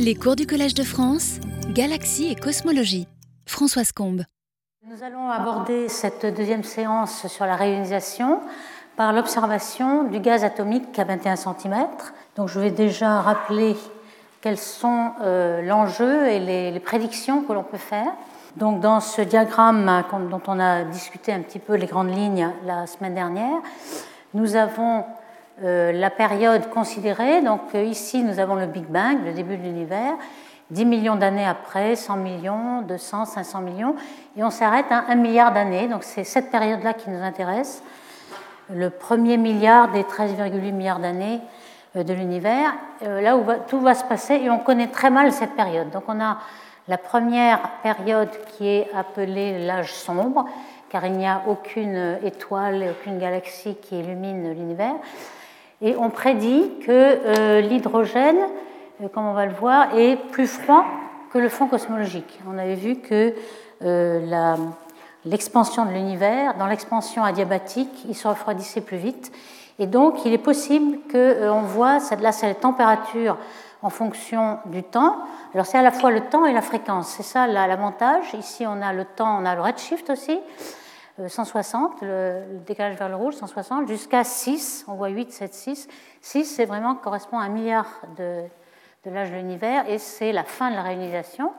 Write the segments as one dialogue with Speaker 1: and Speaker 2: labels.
Speaker 1: Les cours du Collège de France, Galaxie et Cosmologie. Françoise Combe.
Speaker 2: Nous allons aborder cette deuxième séance sur la réionisation par l'observation du gaz atomique à 21 cm. Donc je vais déjà rappeler quels sont euh, l'enjeu et les, les, prédictions que l'on peut faire. Donc dans ce diagramme dont on a discuté un petit peu les grandes lignes la semaine dernière, nous avons la période considérée. Donc euh, ici, nous avons le Big Bang, le début de l'univers. 10 millions d'années après, 100 millions, 200, 500 millions, et on s'arrête à 1 milliard d'années. Donc c'est cette période-là qui nous intéresse, le premier milliard des 13,8 milliards d'années euh, de l'univers, là où tout va se passer, et on connaît très mal cette période. Donc on a la première période qui est appelée l'âge sombre, car il n'y a aucune étoile aucune galaxie qui illumine l'univers. Et on prédit que euh, l'hydrogène, euh, comme on va le voir, est plus froid que le fond cosmologique. On avait vu que euh, l'expansion de l'univers, dans l'expansion adiabatique, il se refroidissait plus vite. Et donc, il est possible qu'on voit, là, c'est la température en fonction du temps. Alors, c'est à la fois le temps et la fréquence. C'est ça l'avantage. Ici, on a le temps, on a le redshift aussi. 160, euh, le, décalage vers le rouge, 160, jusqu'à 6, on voit 8, 7, 6. 6, c'est vraiment correspond à un milliard de, l'âge de l'univers et c'est la fin de la réalisation.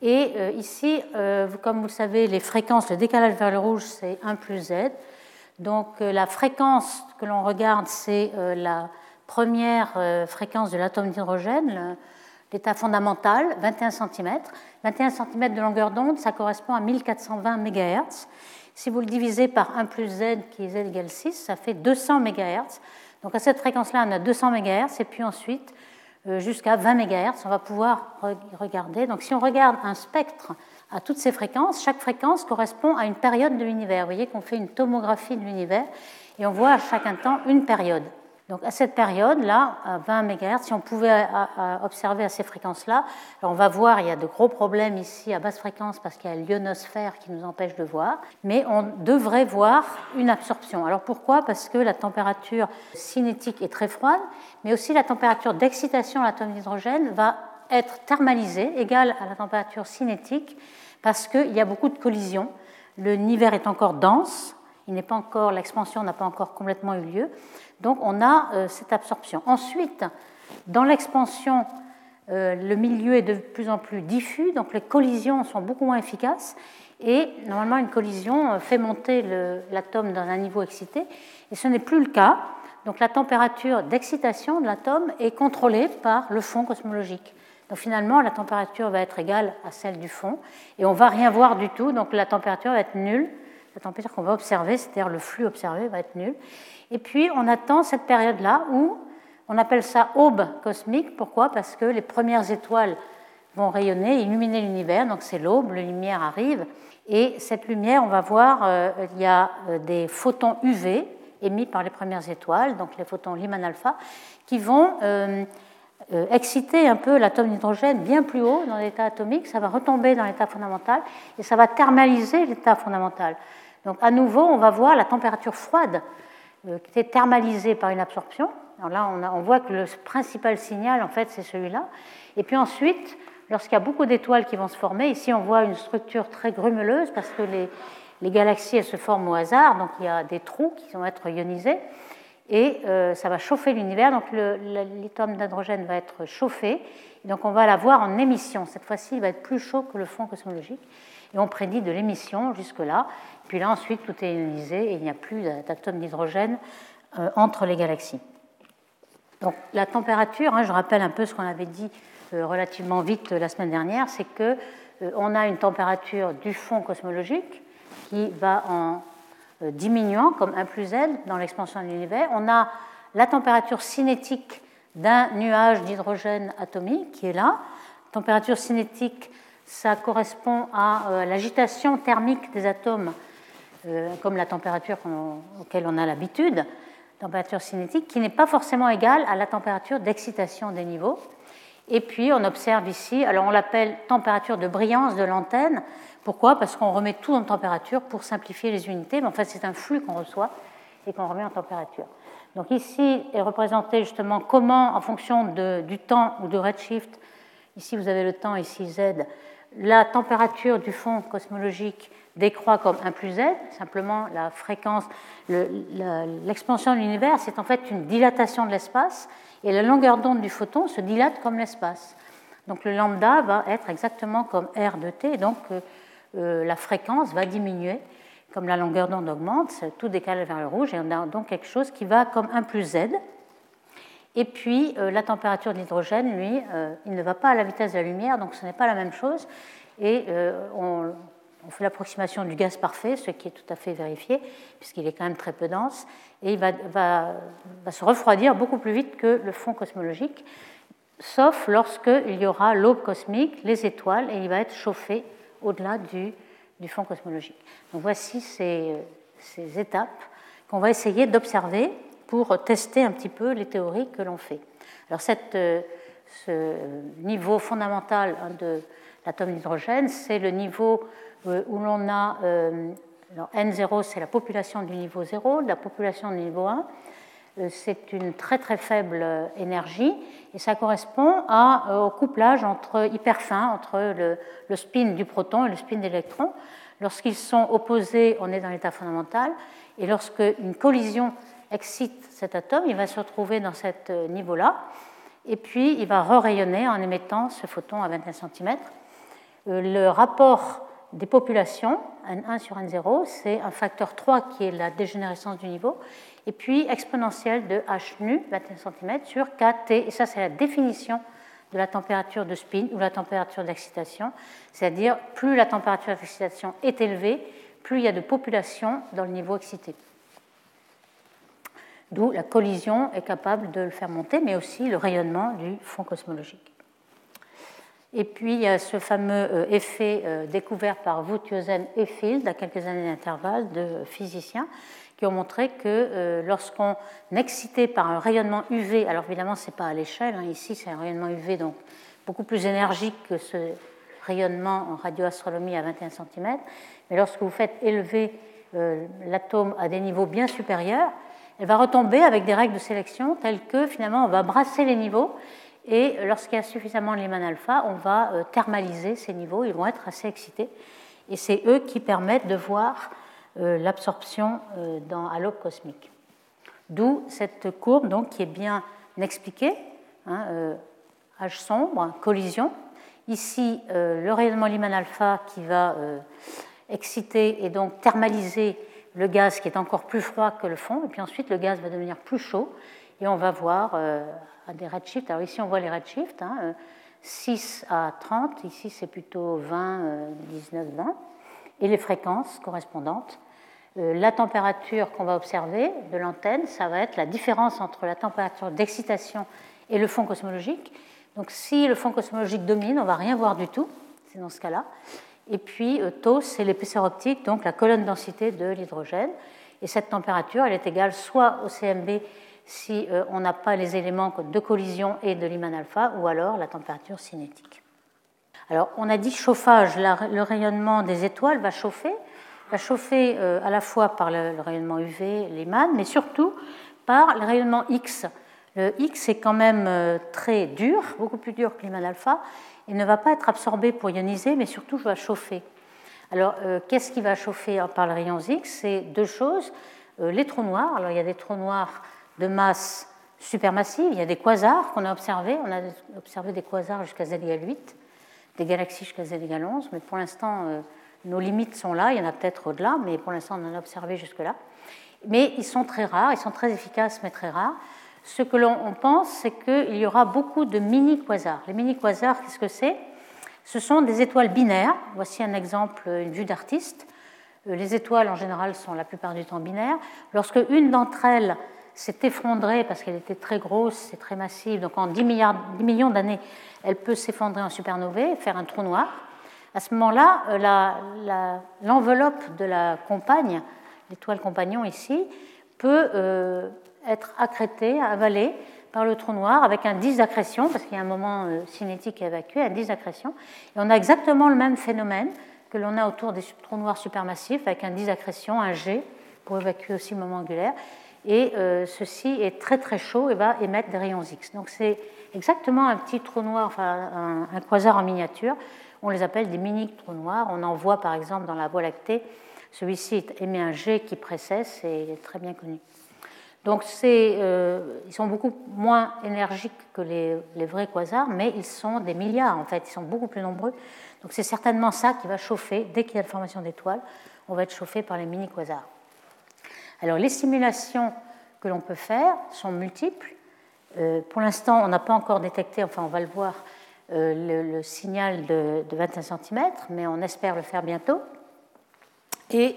Speaker 2: Et euh, ici, euh, comme vous le savez, les fréquences, le décalage vers le rouge, c'est 1 plus z. Donc la fréquence que l'on regarde, c'est la première fréquence de l'atome d'hydrogène, l'état fondamental, 21 cm. 21 cm de longueur d'onde, ça correspond à 1420 MHz. Si vous le divisez par 1 plus z, qui est z égale 6, ça fait 200 MHz. Donc à cette fréquence-là, on a 200 MHz, et puis ensuite, euh, jusqu'à 20 MHz, on va pouvoir regarder. Donc si on regarde un spectre à toutes ces fréquences, chaque fréquence correspond à une période de l'univers. Vous voyez qu'on fait une tomographie de l'univers, et on voit à chaque instant une période. Donc à cette période-là, à 20 MHz, si on pouvait observer à ces fréquences-là, on va voir, il y a de gros problèmes ici à basse fréquence parce qu'il y a l'ionosphère qui nous empêche de voir, mais on devrait voir une absorption. Alors pourquoi? Parce que la température cinétique est très froide, mais aussi la température d'excitation à l'atome d'hydrogène va être thermalisée, égale à la température cinétique, parce qu'il y a beaucoup de collisions. Le L'univers est encore dense, il n'est pas encore, l'expansion n'a pas encore complètement eu lieu. Donc on a euh, cette absorption. Ensuite, dans l'expansion, euh, le milieu est de plus en plus diffus, donc les collisions sont beaucoup moins efficaces. Et normalement, une collision euh, fait monter l'atome dans un niveau excité, et ce n'est plus le cas. Donc la température d'excitation de l'atome est contrôlée par le fond cosmologique. Donc finalement, la température va être égale à celle du fond, et on va rien voir du tout, donc la température va être nulle. La température qu'on va observer, c'est-à-dire le flux observé, va être nul. Et puis, on attend cette période-là où on appelle ça aube cosmique. Pourquoi? Parce que les premières étoiles vont rayonner, illuminer l'univers. Donc, c'est l'aube, la lumière arrive. Et cette lumière, on va voir, euh, il y a euh, des photons UV émis par les premières étoiles, donc les photons Lyman alpha, qui vont euh, exciter un peu l'atome d'hydrogène bien plus haut dans l'état atomique. Ça va retomber dans l'état fondamental et ça va thermaliser l'état fondamental. Donc, à nouveau, on va voir la température froide euh, qui était thermalisé par une absorption. Alors là, on, voit que le principal signal, en fait, c'est celui-là. Et puis ensuite, lorsqu'il y a beaucoup d'étoiles qui vont se former, ici on voit une structure très grumeleuse parce que les, les, galaxies elles se forment au hasard, donc il y a des trous qui vont être ionisés et euh, ça va chauffer l'univers. Donc l'atome d'hydrogène va être chauffé, donc on va la voir en émission. Cette fois-ci, il va être plus chaud que le fond cosmologique et on prédit de l'émission jusque-là. Puis là, ensuite, tout est ionisé et il n'y a plus d'atomes d'hydrogène euh, entre les galaxies. Donc la température, hein, je rappelle un peu ce qu'on avait dit euh, relativement vite la semaine dernière, c'est que on a une température du fond cosmologique qui va en diminuant comme 1 plus L dans l'expansion de l'univers. On a la température cinétique d'un nuage d'hydrogène atomique qui est là. Température cinétique, ça correspond à l'agitation thermique des atomes euh, comme la température auquel on a l'habitude, température cinétique, qui n'est pas forcément égale à la température d'excitation des niveaux. Et puis on observe ici, alors on l'appelle température de brillance de l'antenne. Pourquoi? Parce qu'on remet tout en température pour simplifier les unités, mais en fait c'est un flux qu'on reçoit et qu'on remet en température. Donc ici est représenté justement comment, en fonction du temps ou de redshift, ici vous avez le temps, ici Z, la température du fond cosmologique décroît comme 1 plus Z, simplement la fréquence, l'expansion de l'univers, c'est en fait une dilatation de l'espace, et la longueur d'onde du photon se dilate comme l'espace. Donc le lambda va être exactement comme R de t, donc euh, la fréquence va diminuer comme la longueur d'onde augmente, tout décale vers le rouge, et on a donc quelque chose qui va comme 1 plus Z. Et puis euh, la température de l'hydrogène, lui, il ne va pas à la vitesse de la lumière, donc ce n'est pas la même chose. Et on, on fait l'approximation du gaz parfait, ce qui est tout à fait vérifié, puisqu'il est quand même très peu dense, et il va, se refroidir beaucoup plus vite que le fond cosmologique, sauf lorsqu'il y aura l'aube cosmique, les étoiles, et il va être chauffé au-delà du, fond cosmologique. Voici ces, étapes qu'on va essayer d'observer pour tester un petit peu les théories que l'on fait. Alors ce niveau fondamental de l'atome d'hydrogène, c'est le niveau euh, où l'on a euh, N0, c'est la population du niveau 0, la population du niveau 1, euh, c'est une très très faible énergie et ça correspond à, au couplage entre hyper fin entre le, spin du proton et le spin d'électron. Lorsqu'ils sont opposés, on est dans l'état fondamental et lorsque une collision excite cet atome, il va se retrouver dans ce niveau-là et puis il va re-rayonner en émettant ce photon à 21 cm. Le rapport des populations, N1 sur N0, c'est un facteur 3 qui est la dégénérescence du niveau, et puis exponentielle de h nu, 21 cm, sur kt, et ça c'est la définition de la température de spin ou la température d'excitation, c'est-à-dire plus la température d'excitation est élevée, plus il y a de population dans le niveau excité. D'où la collision est capable de le faire monter, mais aussi le rayonnement du fond cosmologique. Et puis il y a ce fameux euh, effet euh, découvert par Wouthausen et Field à quelques années d'intervalle de physiciens qui ont montré que euh, lorsqu'on excité par un rayonnement UV, alors évidemment ce n'est pas à l'échelle, hein, ici c'est un rayonnement UV donc beaucoup plus énergique que ce rayonnement en radioastronomie à 21 cm, mais lorsque vous faites élever l'atome à des niveaux bien supérieurs, elle va retomber avec des règles de sélection telles que finalement on va brasser les niveaux et lorsqu'il y a suffisamment de Lyman alpha, on va euh, thermaliser ces niveaux, ils vont être assez excités. Et c'est eux qui permettent de voir euh, l'absorption euh, à l'aube cosmique. D'où cette courbe donc, qui est bien expliquée, hein, H sombre, collision. Ici, le rayonnement Lyman alpha qui va exciter et donc thermaliser le gaz qui est encore plus froid que le fond, et puis ensuite le gaz va devenir plus chaud, et on va voir des redshifts. Alors ici, on voit les redshifts, 6 hein, euh, à 30, ici c'est plutôt 20, 19, 20, et les fréquences correspondantes. Euh, la température qu'on va observer de l'antenne, ça va être la différence entre la température d'excitation et le fond cosmologique. Donc si le fond cosmologique domine, on va rien voir du tout, c'est dans ce cas-là. Et puis euh, tau, c'est l'épaisseur optique, donc la colonne densité de l'hydrogène. Et cette température, elle est égale soit au CMB si euh, on n'a pas les éléments de collision et de Lyman alpha, ou alors la température cinétique. Alors, on a dit chauffage, le rayonnement des étoiles va chauffer, va chauffer euh, à la fois par le, rayonnement UV, Lyman, mais surtout par le rayonnement X. Le X est quand même euh, très dur, beaucoup plus dur que Lyman alpha, il ne va pas être absorbé pour ioniser, mais surtout va chauffer. Alors, qu'est-ce qui va chauffer par le rayon X? C'est deux choses. les trous noirs, alors il y a des trous noirs de masse supermassive. Il y a des quasars qu'on a observés. On a observé des quasars jusqu'à z égale 8, des galaxies jusqu'à z égale 11, mais pour l'instant, euh, nos limites sont là. Il y en a peut-être au-delà, mais pour l'instant, on en a observé jusque-là. Mais ils sont très rares, ils sont très efficaces, mais très rares. Ce que l'on pense, c'est qu'il y aura beaucoup de mini-quasars. Les mini-quasars, qu'est-ce que c'est? Ce sont des étoiles binaires. Voici un exemple, une vue d'artiste. Euh, les étoiles, en général, sont la plupart du temps binaires. Lorsque une d'entre elles s'est effondrée parce qu'elle était très grosse et très massive. Donc en 10, milliards, 10 millions d'années, elle peut s'effondrer en supernovae, faire un trou noir. À ce moment-là, euh, l'enveloppe de la compagne, l'étoile compagnon ici, peut euh, être accrétée, avalée par le trou noir avec un disque d'accrétion, parce qu'il y a un moment euh, cinétique évacué, un disque d'accrétion. Et on a exactement le même phénomène que l'on a autour des trous noirs supermassifs, avec un disque d'accrétion, un G, pour évacuer aussi le moment angulaire. et ceci est très très chaud et va émettre des rayons X. Donc c'est exactement un petit trou noir, enfin un, quasar en miniature. On les appelle des mini trous noirs. On en voit par exemple dans la Voie lactée. Celui-ci émet un G qui précède, c'est très bien connu. Donc euh, ils sont beaucoup moins énergiques que les, les, vrais quasars, mais ils sont des milliards en fait, ils sont beaucoup plus nombreux. Donc c'est certainement ça qui va chauffer, dès qu'il y a la formation d'étoiles, on va être chauffé par les mini-quasars. Alors les simulations que l'on peut faire sont multiples. Euh, pour l'instant, on n'a pas encore détecté, enfin on va le voir, euh, le, signal de, 21 cm, mais on espère le faire bientôt. Et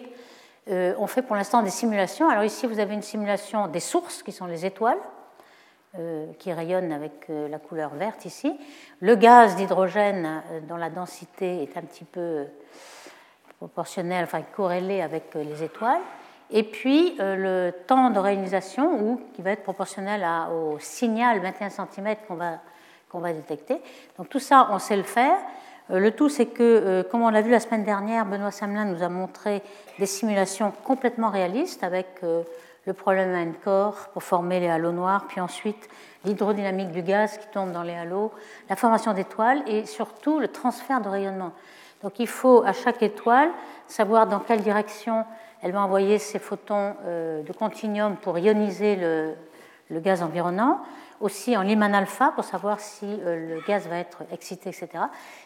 Speaker 2: euh, on fait pour l'instant des simulations. Alors ici, vous avez une simulation des sources, qui sont les étoiles, qui rayonnent avec la couleur verte ici. Le gaz d'hydrogène, dont la densité est un petit peu proportionnelle, enfin corrélée avec les étoiles et puis euh, le temps de réalisation, ou, qui va être proportionnel au signal 21 cm qu'on va, qu'on va détecter. Donc tout ça, on sait le faire. Euh, le tout, c'est que, euh, comme on l'a vu la semaine dernière, Benoît Samelin nous a montré des simulations complètement réalistes avec le problème à corps pour former les halos noirs, puis ensuite l'hydrodynamique du gaz qui tombe dans les halos, la formation d'étoiles et surtout le transfert de rayonnement. Donc il faut à chaque étoile savoir dans quelle direction elle va envoyer ses photons euh, de continuum pour ioniser le, gaz environnant, aussi en Lyman alpha pour savoir si euh, le gaz va être excité, etc.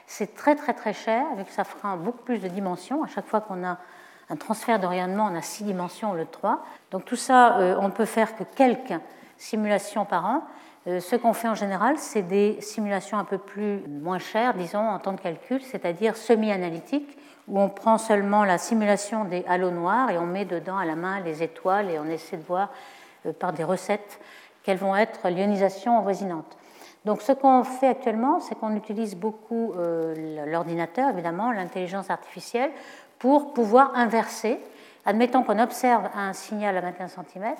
Speaker 2: C'est très très très cher, vu que ça fera beaucoup plus de dimensions. À chaque fois qu'on a un transfert de rayonnement, on a six dimensions au lieu de trois. Donc tout ça, euh, on peut faire que quelques simulations par an. Ce qu'on fait en général, c'est des simulations un peu plus moins chères, disons, en temps de calcul, c'est-à-dire semi-analytiques, où on prend seulement la simulation des halos noirs et on met dedans à la main les étoiles et on essaie de voir euh, par des recettes quelles vont être l'ionisation avoisinante. Donc ce qu'on fait actuellement, c'est qu'on utilise beaucoup euh, l'ordinateur, évidemment, l'intelligence artificielle, pour pouvoir inverser. Admettons qu'on observe un signal à 21 cm,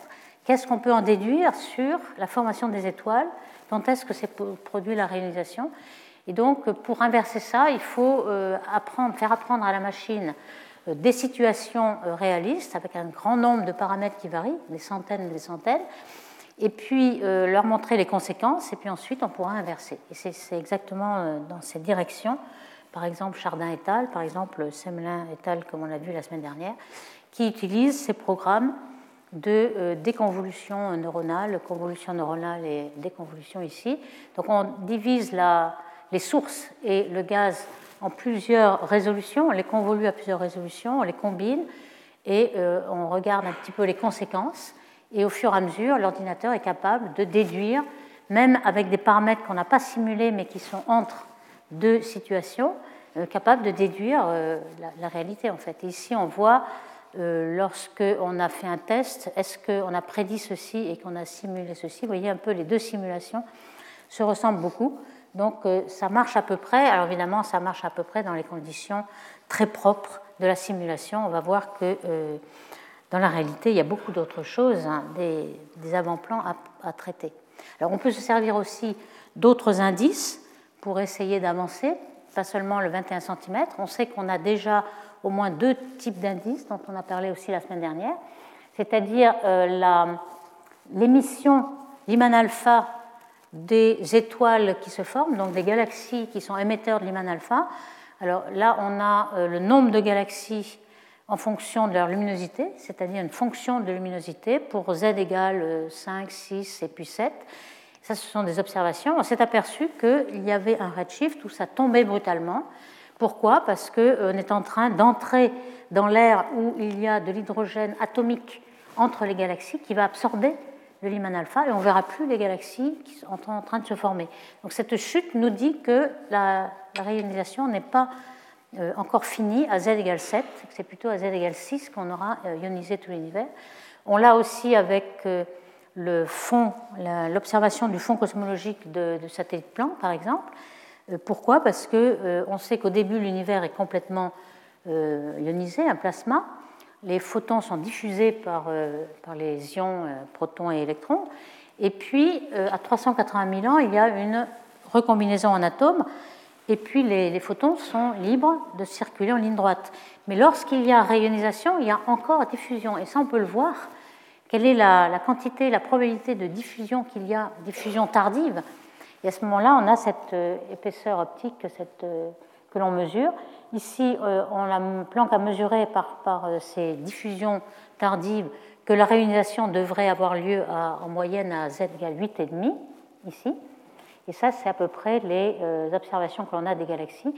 Speaker 2: qu'est-ce qu'on peut en déduire sur la formation des étoiles? Quand est-ce que c'est produit la réalisation? Et donc, pour inverser ça, il faut euh, apprendre, faire apprendre à la machine euh, des situations réalistes avec un grand nombre de paramètres qui varient, des centaines et des centaines, et puis leur montrer les conséquences, et puis ensuite on pourra inverser. Et c'est exactement dans cette direction, par exemple Chardin et al., par exemple Semelin et al., comme on l'a vu la semaine dernière, qui utilisent ces programmes de déconvolution neuronale, convolution neuronale et déconvolution ici. Donc on divise les sources et le gaz en plusieurs résolutions, on les convolue à plusieurs résolutions, on les combine et euh, on regarde un petit peu les conséquences. Et au fur et à mesure, l'ordinateur est capable de déduire, même avec des paramètres qu'on n'a pas simulés mais qui sont entre deux situations, euh, capable de déduire euh, la, réalité en fait. ici, on voit lorsqu'on a fait un test, est-ce qu'on a prédit ceci et qu'on a simulé ceci? Vous voyez un peu les deux simulations se ressemblent beaucoup. Donc euh, ça marche à peu près. Alors évidemment, ça marche à peu près dans les conditions très propres de la simulation. On va voir que euh, dans la réalité, il y a beaucoup d'autres choses, hein, des, avant-plans à, traiter. Alors on peut se servir aussi d'autres indices pour essayer d'avancer, pas seulement le 21 cm. On sait qu'on a déjà au moins deux types d'indices dont on a parlé aussi la semaine dernière, c'est-à-dire euh, l'émission Lyman alpha des étoiles qui se forment, donc des galaxies qui sont émetteurs de Lyman alpha. Alors là, on a euh, le nombre de galaxies en fonction de leur luminosité, c'est-à-dire une fonction de luminosité pour z égale 5, 6 et puis 7. Ça, ce sont des observations. On s'est aperçu qu'il y avait un redshift où ça tombait brutalement. Pourquoi? Parce qu'on euh, est en train d'entrer dans l'air où il y a de l'hydrogène atomique entre les galaxies qui va absorber le Lyman alpha et on verra plus les galaxies qui sont en train de se former. Donc cette chute nous dit que la, réalisation n'est pas euh, encore finie à z égale 7, c'est plutôt à z égale 6 qu'on aura euh, ionisé tout l'univers. On l'a aussi avec euh, le fond, l'observation du fond cosmologique de, de satellite plan, par exemple. pourquoi? Parce qu'on sait qu'au début, l'univers est complètement ionisé, un plasma les photons sont diffusés par, euh, par les ions euh, protons et électrons. Et puis, euh, à 380 000 ans, il y a une recombinaison en atomes. Et puis, les, photons sont libres de circuler en ligne droite. Mais lorsqu'il y a rayonisation, il y a encore diffusion. Et ça, on peut le voir quelle est la, quantité, la probabilité de diffusion qu'il y a, diffusion tardive? Et à ce moment-là, on a cette euh, épaisseur optique euh, que l'on mesure. Ici, euh, on la planque à mesurer par, par ces diffusions tardives que la réunisation devrait avoir lieu en moyenne à z égale 8,5 ici. Et ça, c'est à peu près les observations que l'on a des galaxies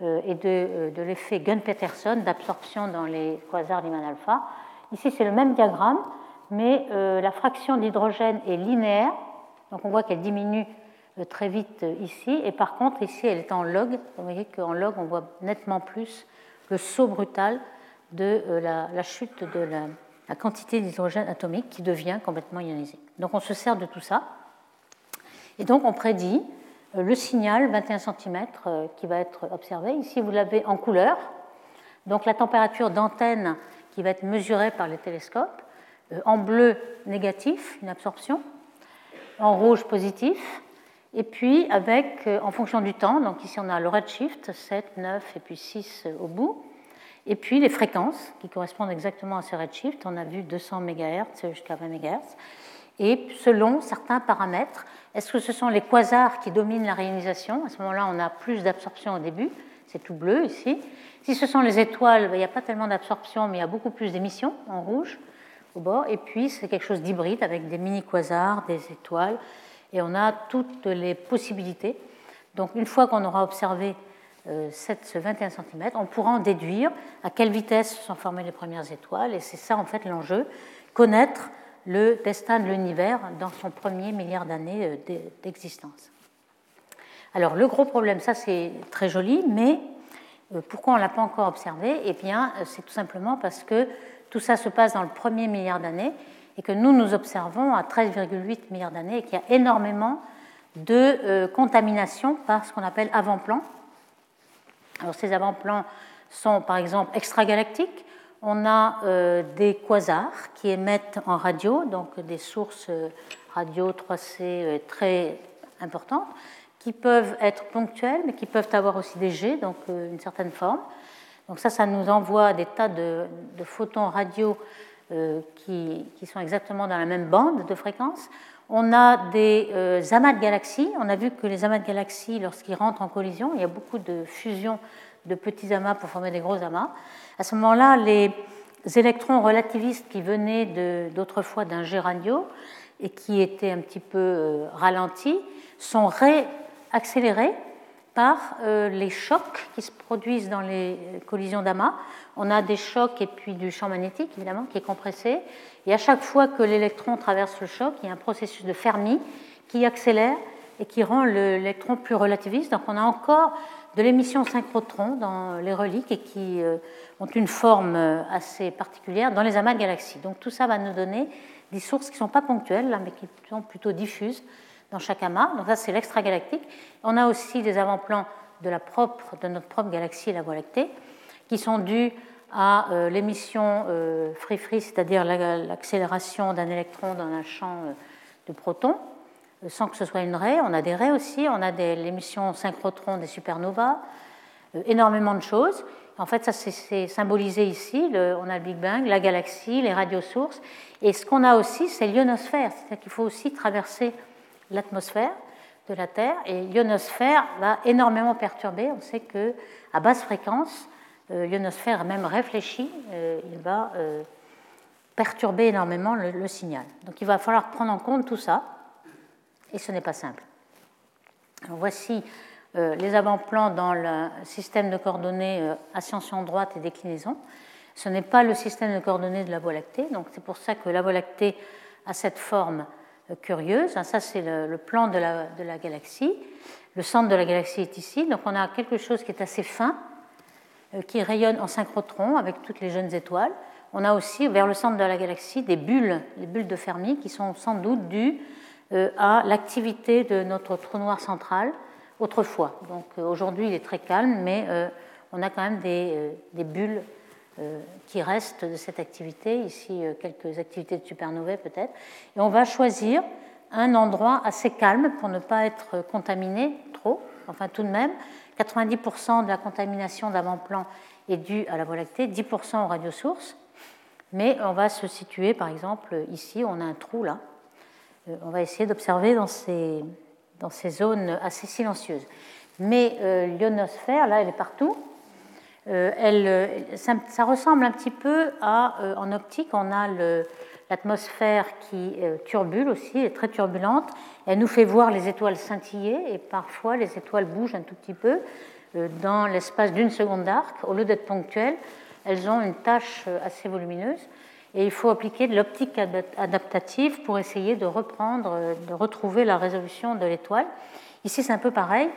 Speaker 2: et de, de l'effet Gunn-Peterson d'absorption dans les quasars Lyman alpha. Ici, c'est le même diagramme, mais la fraction d'hydrogène est linéaire, donc on voit qu'elle diminue euh, très vite euh, ici. Et par contre, ici, elle est en log. Vous voyez qu'en log, on voit nettement plus le saut brutal de euh, la, chute de la, quantité d'hydrogène atomique qui devient complètement ionisé. Donc on se sert de tout ça. Et donc on prédit le signal 21 cm qui va être observé. Ici, vous l'avez en couleur. Donc la température d'antenne qui va être mesurée par les télescopes. En bleu, négatif, une absorption. En rouge, positif et puis, avec, euh, en fonction du temps, donc ici on a le redshift, 7, 9 et puis 6 euh, au bout, et puis les fréquences qui correspondent exactement à ce redshift, on a vu 200 MHz jusqu'à 20 MHz, et selon certains paramètres, est-ce que ce sont les quasars qui dominent la réionisation À ce moment-là, on a plus d'absorption au début, c'est tout bleu ici. Si ce sont les étoiles, ben, il n'y a pas tellement d'absorption, mais il y a beaucoup plus d'émissions en rouge au bord, et puis c'est quelque chose d'hybride avec des mini-quasars, des étoiles. Et on a toutes les possibilités. Donc une fois qu'on aura observé euh, ce 21 cm, on pourra en déduire à quelle vitesse sont formées les premières étoiles, et c'est ça en fait l'enjeu, connaître le destin de l'univers dans son premier milliard d'années euh, d'existence. Alors le gros problème, ça c'est très joli, mais euh, pourquoi on ne l'a pas encore observé? Eh bien, c'est tout simplement parce que tout ça se passe dans le premier milliard d'années et que nous, nous observons à 13,8 milliards d'années et qu'il y a énormément de euh, contamination par ce qu'on appelle avant-plans. Alors ces avant-plans sont par exemple extragalactiques. On a euh, des quasars qui émettent en radio, donc des sources euh, radio 3C très importantes, qui peuvent être ponctuelles, mais qui peuvent avoir aussi des jets, donc une certaine forme. Donc ça, ça nous envoie des tas de, photons radio euh, qui, sont exactement dans la même bande de fréquence. On a des euh, amas de galaxies. On a vu que les amas de galaxies, lorsqu'ils rentrent en collision, il y a beaucoup de fusion de petits amas pour former des gros amas. À ce moment-là, les électrons relativistes qui venaient d'autrefois d'un jet radio et qui étaient un petit peu euh, ralentis sont réaccélérés par euh, les chocs qui se produisent dans les collisions d'amas. On a des chocs et puis du champ magnétique, évidemment, qui est compressé. Et à chaque fois que l'électron traverse le choc, il y a un processus de Fermi qui accélère et qui rend l'électron plus relativiste. Donc on a encore de l'émission synchrotron dans les reliques et qui euh, ont une forme euh, assez particulière dans les amas de galaxies. Donc tout ça va nous donner des sources qui ne sont pas ponctuelles, mais qui sont plutôt diffuses dans chaque amas. Donc ça, c'est l'extragalactique. On a aussi des avant-plans de, la propre, de notre propre galaxie, la Voie lactée, qui sont dus à euh, l'émission free-free, c'est-à-dire l'accélération d'un électron dans un champ de protons, sans que ce soit une raie. On a des raies aussi, on a l'émission synchrotron des supernovas, énormément de choses. En fait, ça c'est symbolisé ici. on a le Big Bang, la galaxie, les radiosources. Et ce qu'on a aussi, c'est l'ionosphère. C'est-à-dire qu'il faut aussi traverser l'atmosphère de la Terre et l'ionosphère va énormément perturber. On sait que à basse fréquence, euh, l'ionosphère même réfléchi, euh, il va euh, perturber énormément le, signal. Donc il va falloir prendre en compte tout ça et ce n'est pas simple. voici les avant-plans dans le système de coordonnées ascension droite et déclinaison. Ce n'est pas le système de coordonnées de la Voie lactée, donc c'est pour ça que la Voie lactée a cette forme curieuse. Ça, c'est le, plan de la, de la, galaxie. Le centre de la galaxie est ici. Donc, on a quelque chose qui est assez fin, euh, qui rayonne en synchrotron avec toutes les jeunes étoiles. On a aussi, vers le centre de la galaxie, des bulles, les bulles de Fermi, qui sont sans doute dues euh, à l'activité de notre trou noir central autrefois. Donc, euh, aujourd'hui, il est très calme, mais on a quand même des, bulles euh, qui restent de cette activité, ici euh, quelques activités de supernovae peut-être, et on va choisir un endroit assez calme pour ne pas être contaminé trop, enfin tout de même, 90% de la contamination d'avant-plan est due à la Voie lactée, 10% aux radiosources, mais on va se situer, par exemple, ici, on a un trou là. Euh, on va essayer d'observer dans ces, dans ces zones assez silencieuses. Mais euh, l'ionosphère, là, elle est partout. Euh, elle, ça, ressemble un petit peu à, en optique, on a l'atmosphère qui turbule aussi, est très turbulente. Elle nous fait voir les étoiles scintiller et parfois les étoiles bougent un tout petit peu dans l'espace d'une seconde d'arc. Au lieu d'être ponctuelles, elles ont une tâche assez volumineuse et il faut appliquer de l'optique adaptative pour essayer de reprendre, de retrouver la résolution de l'étoile. Ici, c'est un peu pareil.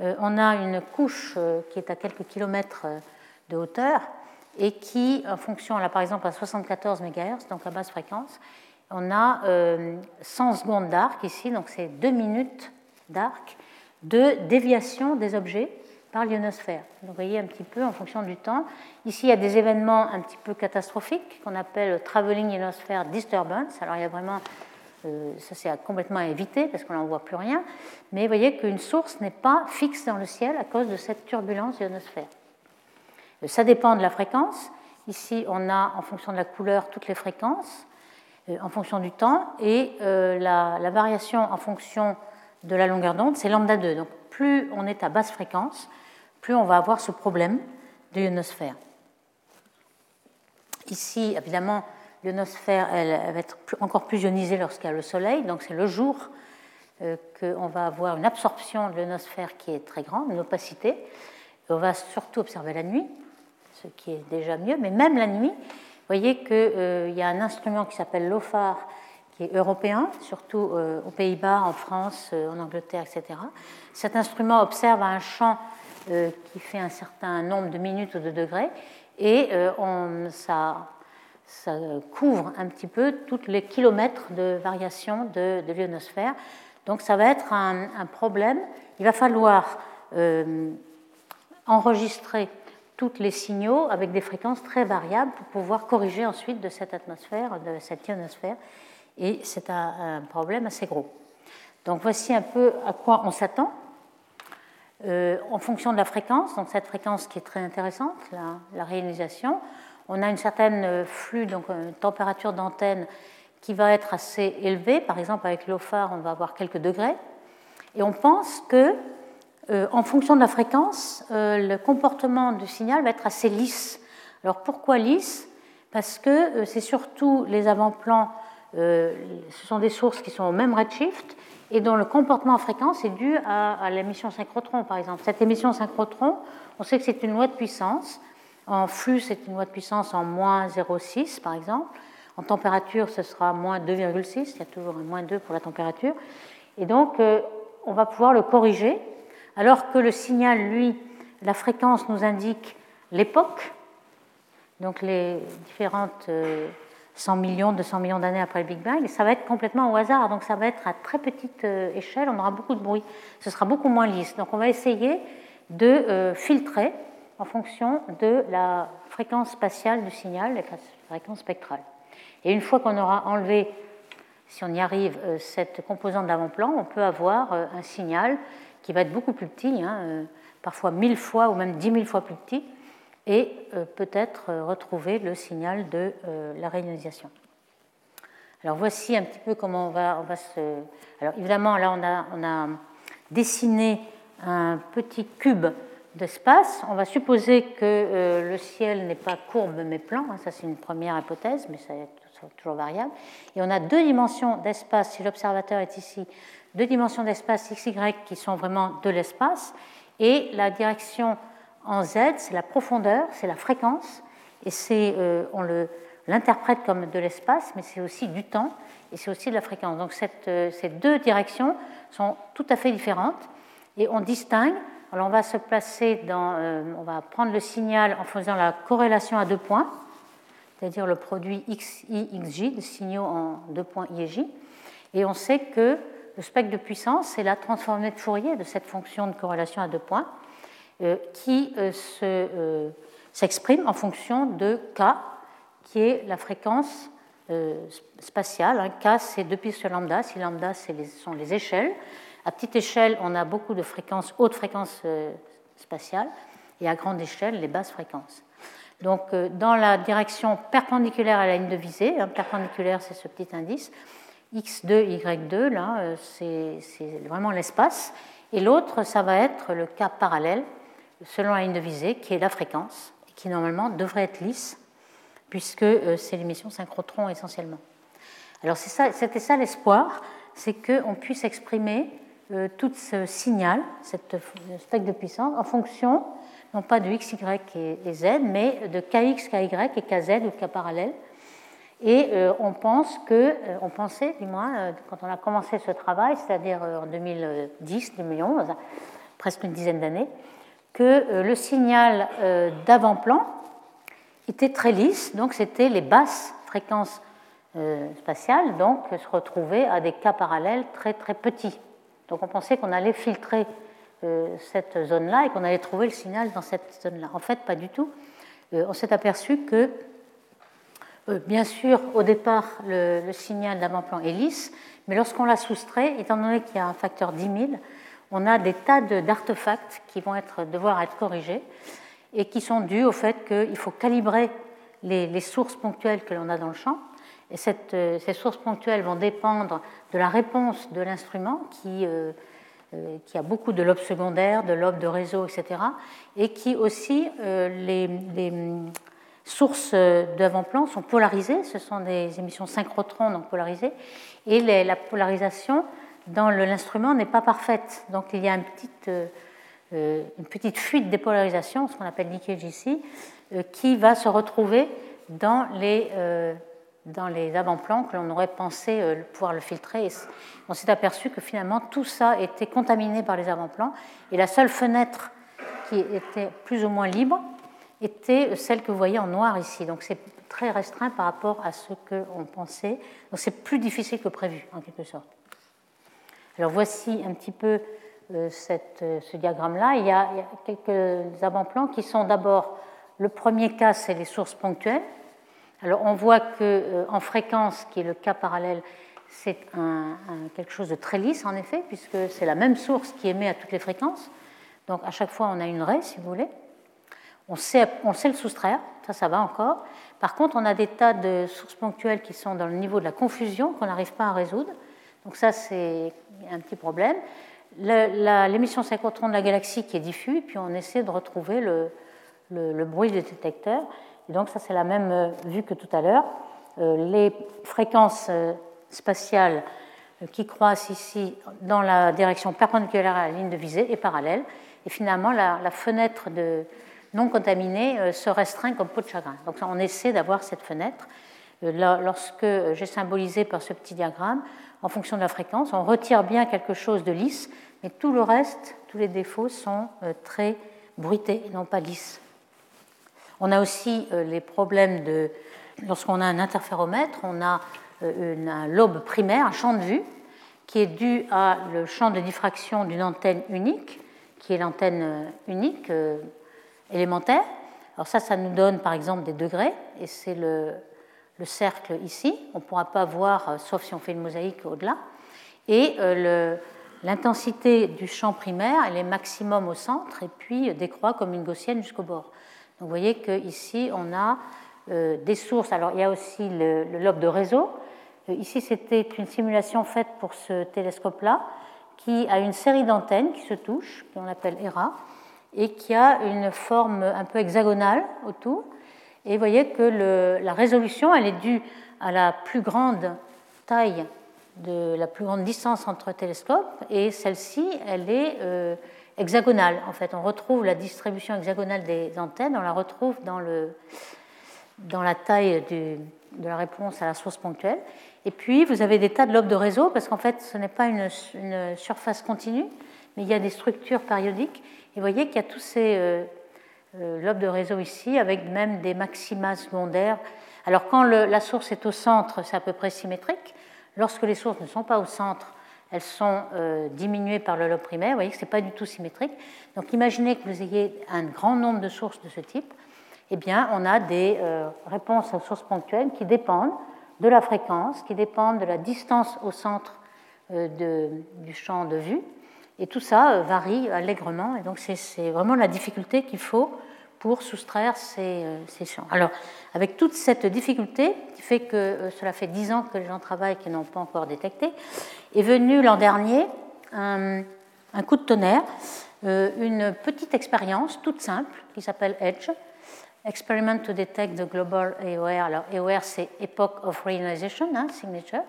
Speaker 2: Euh, on a une couche euh, qui est à quelques kilomètres euh, de hauteur et qui, en fonction, là par exemple à 74 MHz, donc à basse fréquence, on a 100 secondes d'arc ici, donc c'est 2 minutes d'arc de déviation des objets par l'ionosphère. Vous voyez un petit peu en fonction du temps. Ici, il y a des événements un petit peu catastrophiques qu'on appelle traveling ionosphere disturbance. Alors, il y a vraiment, euh, ça c'est complètement à éviter parce qu'on n'en voit plus rien. Mais vous voyez qu'une source n'est pas fixe dans le ciel à cause de cette turbulence ionosphère. Euh, ça dépend de la fréquence. Ici, on a en fonction de la couleur toutes les fréquences euh, en fonction du temps et la, variation en fonction de la longueur d'onde, c'est lambda 2. Donc plus on est à basse fréquence, plus on va avoir ce problème de ionosphère. Ici, évidemment, l'ionosphère elle, va être encore plus ionisée lorsqu'il y a le soleil, donc c'est le jour euh, qu'on va avoir une absorption de l'ionosphère qui est très grande, une opacité. on va surtout observer la nuit, ce qui est déjà mieux, mais même la nuit, vous voyez qu'il euh, y a un instrument qui s'appelle l'OFAR, qui est européen, surtout euh, aux Pays-Bas, en France, en Angleterre, etc. Cet instrument observe un champ euh, qui fait un certain nombre de minutes ou de degrés, et euh, ça, couvre un petit peu tous les kilomètres de variation de, de l'ionosphère. Donc ça va être un, problème. Il va falloir euh, enregistrer tous les signaux avec des fréquences très variables pour pouvoir corriger ensuite de cette atmosphère, de cette ionosphère. Et c'est un, problème assez gros. Donc voici un peu à quoi on s'attend. Euh, en fonction de la fréquence, donc cette fréquence qui est très intéressante, la, réalisation, on a une certaine euh, flux, donc une euh, température d'antenne qui va être assez élevée. Par exemple, avec l'OFAR, on va avoir quelques degrés. Et on pense que, en fonction de la fréquence, le comportement du signal va être assez lisse. Alors pourquoi lisse? Parce que c'est surtout les avant-plans, ce sont des sources qui sont au même redshift et dont le comportement en fréquence est dû à, l'émission synchrotron, par exemple. Cette émission synchrotron, on sait que c'est une loi de puissance. En flux, c'est une loi de puissance en moins 0,6, par exemple. En température, ce sera moins 2,6. Il y a toujours un moins 2 pour la température. Et donc, euh, on va pouvoir le corriger, alors que le signal, lui, la fréquence nous indique l'époque, donc les différentes euh, 100 millions, 200 millions d'années après le Big Bang, ça va être complètement au hasard. Donc ça va être à très petite euh, échelle, on aura beaucoup de bruit. Ce sera beaucoup moins lisse. Donc on va essayer de euh, filtrer en fonction de la fréquence spatiale du signal, la fréquence spectrale. Et une fois qu'on aura enlevé, si on y arrive, euh, cette composante d'avant-plan, on peut avoir un signal qui va être beaucoup plus petit, hein, parfois mille fois ou même dix mille fois plus petit, et euh, peut-être euh, retrouver le signal de euh, la réalisation. Alors voici un petit peu comment on va, se... Alors évidemment, là, on a, dessiné un petit cube d'espace. On va supposer que le ciel n'est pas courbe mais plan. Ça, c'est une première hypothèse, mais c'est toujours variable. Et on a deux dimensions d'espace, si l'observateur est ici, deux dimensions d'espace x, y qui sont vraiment de l'espace. Et la direction en Z, c'est la profondeur, c'est la fréquence, et c'est, euh, on l'interprète comme de l'espace, mais c'est aussi du temps, et c'est aussi de la fréquence. Donc euh, ces deux directions sont tout à fait différentes, et on distingue. Alors on va se placer dans, euh, on va prendre le signal en faisant la corrélation à deux points, c'est-à-dire le produit XI, XJ, le signaux en deux points I et J, et on sait que le spectre de puissance, c'est la transformée de Fourier de cette fonction de corrélation à deux points. Euh, qui euh, euh, s'exprime en fonction de K, qui est la fréquence spatiale. Hein. K, c'est 2 pi sur lambda. Si lambda, ce sont les échelles. À petite échelle, on a beaucoup de fréquences, hautes fréquences spatiales, et à grande échelle, les basses fréquences. Donc, dans la direction perpendiculaire à la ligne de visée, hein, perpendiculaire, c'est ce petit indice, x2, y2, là, c'est vraiment l'espace. Et l'autre, ça va être le cas parallèle, selon la ligne de visée, qui est la fréquence, qui normalement devrait être lisse, puisque c'est l'émission synchrotron essentiellement. Alors c'était ça l'espoir, c'est qu'on puisse exprimer euh, tout ce signal, cette stack de puissance, en fonction non pas de x, y et, z, mais de kx, ky et kz ou k parallèle. Et euh, on pense que, euh, on pensait du moins quand on a commencé ce travail, c'est-à-dire en 2010, 2011, presque une dizaine d'années, que le signal d'avant-plan était très lisse, donc c'était les basses fréquences spatiales, donc se retrouver à des cas parallèles très très petits. Donc on pensait qu'on allait filtrer euh, cette zone-là et qu'on allait trouver le signal dans cette zone-là. En fait, pas du tout. Euh, on s'est aperçu que, euh, bien sûr, au départ, le, signal d'avant-plan est lisse, mais lorsqu'on l'a soustrait, étant donné qu'il y a un facteur 10 000, on a des tas d'artefacts qui vont devoir être corrigés et qui sont dus au fait qu'il faut calibrer les sources ponctuelles que l'on a dans le champ et euh, ces sources ponctuelles vont dépendre de la réponse de l'instrument qui, euh, euh, a beaucoup de lobes secondaires, de lobes de réseau, etc. Et qui aussi, les, sources d'avant-plan sont polarisées. Ce sont des émissions synchrotrons, donc polarisées. Et la polarisation dans l'instrument n'est pas parfaite. Donc il y a une petite, une petite fuite des polarisations, ce qu'on appelle leakage ici, qui va se retrouver dans les avant-plans que l'on aurait pensé euh, pouvoir le filtrer. on s'est aperçu que finalement tout ça était contaminé par les avant-plans et la seule fenêtre qui était plus ou moins libre était celle que vous voyez en noir ici. Donc c'est très restreint par rapport à ce qu'on pensait. Donc c'est plus difficile que prévu en quelque sorte. Alors voici un petit peu euh, euh, ce diagramme-là. Il, y a quelques avant-plans qui sont d'abord, le premier cas c'est les sources ponctuelles alors on voit qu'en euh, fréquence, qui est le cas parallèle, c'est quelque chose de très lisse en effet, puisque c'est la même source qui émet à toutes les fréquences. Donc à chaque fois on a une raie, si vous voulez. On sait, on sait le soustraire, ça ça va encore. Par contre on a des tas de sources ponctuelles qui sont dans le niveau de la confusion qu'on n'arrive pas à résoudre. Donc ça c'est un petit problème. L'émission synchrotron de la galaxie qui est diffuse, puis on essaie de retrouver le, bruit des détecteurs donc ça c'est la même euh, vue que tout à l'heure. Euh, les fréquences euh, spatiales qui croissent ici dans la direction perpendiculaire à la ligne de visée et parallèle. Et finalement, la, fenêtre de non contaminée se restreint comme peau de chagrin. Donc on essaie d'avoir cette fenêtre. Lorsque j'ai symbolisé par ce petit diagramme, en fonction de la fréquence, on retire bien quelque chose de lisse, mais tout le reste, tous les défauts sont très bruités non pas lisses. On a aussi euh, les problèmes de. Lorsqu'on a un interféromètre, on a euh, un lobe primaire, un champ de vue, qui est dû à le champ de diffraction d'une antenne unique, qui est l'antenne euh, unique élémentaire. Alors ça, ça nous donne par exemple des degrés, et c'est le, cercle ici. On ne pourra pas voir, sauf si on fait une mosaïque au-delà. Et l'intensité du champ primaire, elle est maximum au centre, et puis décroît comme une gaussienne jusqu'au bord vous voyez qu'ici, on a euh, des sources. Alors, il y a aussi le, lobe de réseau. Euh, ici, c'était une simulation faite pour ce télescope-là, qui a une série d'antennes qui se touchent, qu'on appelle ERA, et qui a une forme un peu hexagonale autour. Et vous voyez que la résolution, elle est due à la plus grande taille de la plus grande distance entre télescopes, et celle-ci, elle est euh, hexagonale. En fait, on retrouve la distribution hexagonale des antennes, on la retrouve dans, le, dans la taille de la réponse à la source ponctuelle. Et puis, vous avez des tas de lobes de réseau, parce qu'en fait, ce n'est pas une, surface continue, mais il y a des structures périodiques. Et vous voyez qu'il y a tous ces euh, euh, lobes de réseau ici, avec même des maxima secondaires. Alors, quand la source est au centre, c'est à peu près symétrique. Lorsque les sources ne sont pas au centre, elles sont euh, diminuées par le lobe primaire. Vous voyez que ce n'est pas du tout symétrique. Donc imaginez que vous ayez un grand nombre de sources de ce type. Eh bien, on a des euh, réponses aux sources ponctuelles qui dépendent de la fréquence, qui dépendent de la distance au centre du champ de vue. Et tout ça varie allègrement. Et donc, c'est vraiment la difficulté qu'il faut pour soustraire ces, ces, champs. Alors, avec toute cette difficulté, qui fait que cela fait dix ans que les gens travaillent qui n'ont pas encore détecté, est venu l'an dernier un, coup de tonnerre, une petite expérience toute simple qui s'appelle EDGE, Experiment to Detect the Global AOR. Alors, AOR, c'est Epoch of Reionization, hein, signature.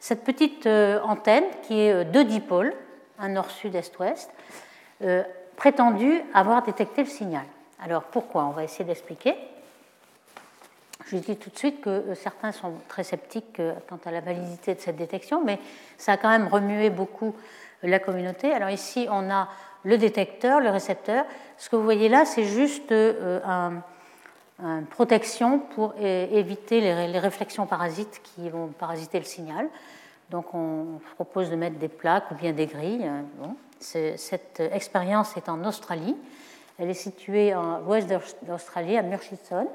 Speaker 2: Cette petite euh, antenne qui est euh, deux dipôles, un nord-sud, est-ouest, euh, prétendue avoir détecté le signal. Alors, pourquoi? On va essayer d'expliquer. Je dis tout de suite que certains sont très sceptiques quant à la validité de cette détection, mais ça a quand même remué beaucoup la communauté. Alors ici, on a le détecteur, le récepteur. Ce que vous voyez là, c'est juste un, une protection pour éviter les, réflexions parasites qui vont parasiter le signal. Donc on propose de mettre des plaques ou bien des grilles. Bon. Cette expérience est en Australie. Elle est située en l'ouest d'Australie, à Murchison.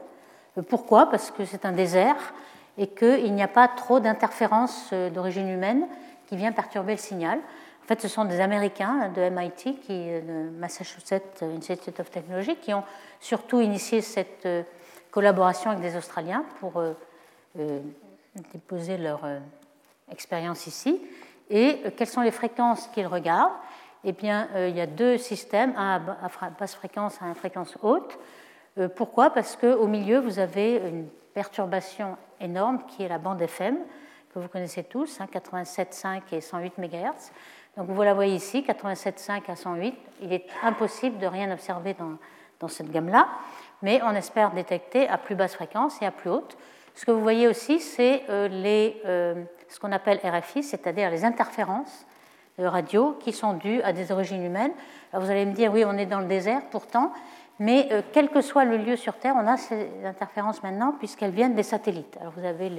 Speaker 2: Pourquoi? Parce que c'est un désert et qu'il n'y a pas trop d'interférences d'origine humaine qui vient perturber le signal. En fait, ce sont des Américains de MIT, qui, de Massachusetts Institute of Technology, qui ont surtout initié cette euh, collaboration avec des Australiens pour euh, euh, déposer leur expérience ici. Et quelles sont les fréquences qu'ils regardent Eh bien, il y a deux systèmes, un à basse fréquence un à fréquence haute. Pourquoi? Parce qu'au milieu, vous avez une perturbation énorme qui est la bande FM, que vous connaissez tous, 87,5 hein, et 108 MHz. Donc vous la voyez ici, 87,5 à 108. Il est impossible de rien observer dans, cette gamme-là, mais on espère détecter à plus basse fréquence et à plus haute. Ce que vous voyez aussi, c'est euh, euh, ce qu'on appelle RFI, c'est-à-dire les interférences de radio qui sont dues à des origines humaines. Vous allez me dire, oui, on est dans le désert pourtant, mais euh, quel que soit le lieu sur Terre, on a ces interférences maintenant puisqu'elles viennent des satellites. Alors vous avez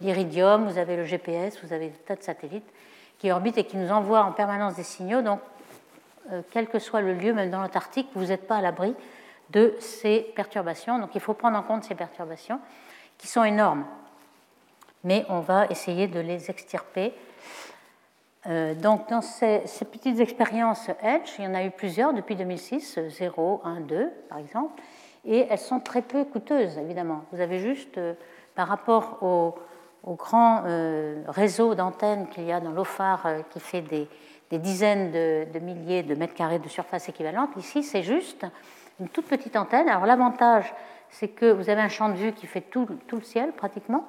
Speaker 2: l'iridium, vous avez le GPS, vous avez des tas de satellites qui orbitent et qui nous envoient en permanence des signaux. Donc, euh, quel que soit le lieu, même dans l'Antarctique, vous n'êtes pas à l'abri de ces perturbations. Donc, il faut prendre en compte ces perturbations qui sont énormes. Mais on va essayer de les extirper. Euh, donc, dans ces, petites expériences Edge, il y en a eu plusieurs depuis 2006, 0, 1, 2 par exemple, et elles sont très peu coûteuses, évidemment. Vous avez juste, euh, par rapport aux au grand euh, réseau d'antennes qu'il y a dans l'OFAR qui fait des, dizaines de, milliers de mètres carrés de surface équivalente. Ici, c'est juste une toute petite antenne. Alors l'avantage, c'est que vous avez un champ de vue qui fait tout, le ciel pratiquement.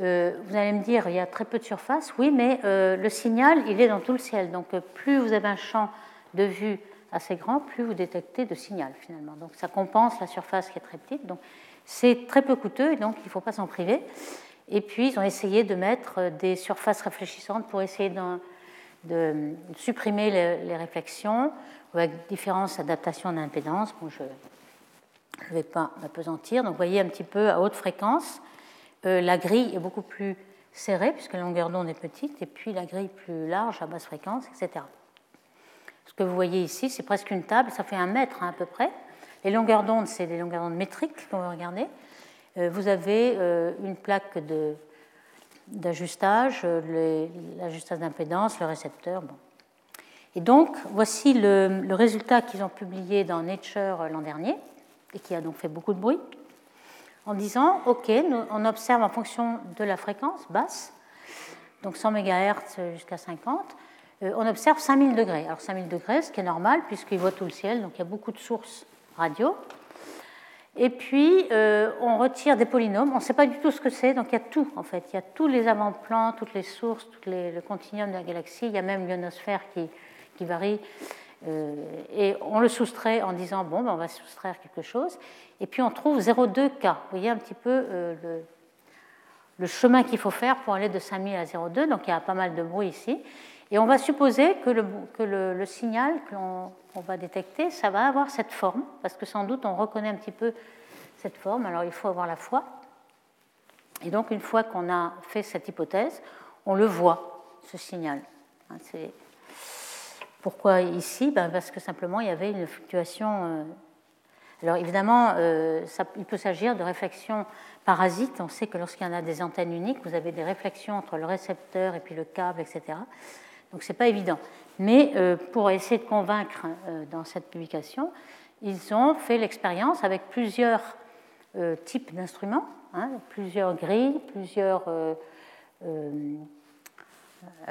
Speaker 2: Euh, vous allez me dire, il y a très peu de surface. Oui, mais le signal, il est dans tout le ciel. Donc plus vous avez un champ de vue assez grand, plus vous détectez de signal finalement. Donc ça compense la surface qui est très petite. Donc c'est très peu coûteux et donc il ne faut pas s'en priver. Et puis, ils ont essayé de mettre des surfaces réfléchissantes pour essayer de, supprimer les, réflexions avec différentes adaptations d'impédance. Bon, je ne vais pas m'apesantir. Donc, vous voyez un petit peu à haute fréquence, euh, la grille est beaucoup plus serrée puisque la longueur d'onde est petite, et puis la grille plus large à basse fréquence, etc. Ce que vous voyez ici, c'est presque une table, ça fait un mètre hein, à peu près. Les longueurs d'onde, c'est des longueurs d'onde métriques qu'on va regarder. Euh, vous avez euh, une plaque d'ajustage, euh, l'ajustage d'impédance, le récepteur. Et donc, voici le, résultat qu'ils ont publié dans Nature l'an dernier, et qui a donc fait beaucoup de bruit, en disant, OK, on observe en fonction de la fréquence basse, donc 100 MHz jusqu'à 50, on observe 5000 degrés. Alors 5000 degrés, ce qui est normal, puisqu'il voit tout le ciel, donc il y a beaucoup de sources radio. Et puis, euh, on retire des polynômes. On ne sait pas du tout ce que c'est, donc il y a tout, en fait. Il y a tous les avant-plans, toutes les sources, tout le continuum de la galaxie. Il y a même l'ionosphère qui varie. Euh, et on le soustrait en disant, bon, ben, on va soustraire quelque chose. Et puis, on trouve 0,2 K. Vous voyez un petit peu euh, le, chemin qu'il faut faire pour aller de 5000 à 0,2. Donc, il y a pas mal de bruit ici. Et on va supposer que le, signal que l'on va détecter, ça va avoir cette forme, parce que sans doute on reconnaît un petit peu cette forme, alors il faut avoir la foi. Et donc une fois qu'on a fait cette hypothèse, on le voit, ce signal. Hein, pourquoi ici ben Parce que simplement il y avait une fluctuation. Euh, alors évidemment, euh, ça, il peut s'agir de réflexions parasites. On sait que lorsqu'il y en a des antennes uniques, vous avez des réflexions entre le récepteur et puis le câble, etc. Donc ce n'est pas évident. Mais pour essayer de convaincre dans cette publication, ils ont fait l'expérience avec plusieurs types d'instruments, hein, plusieurs grilles, plusieurs euh,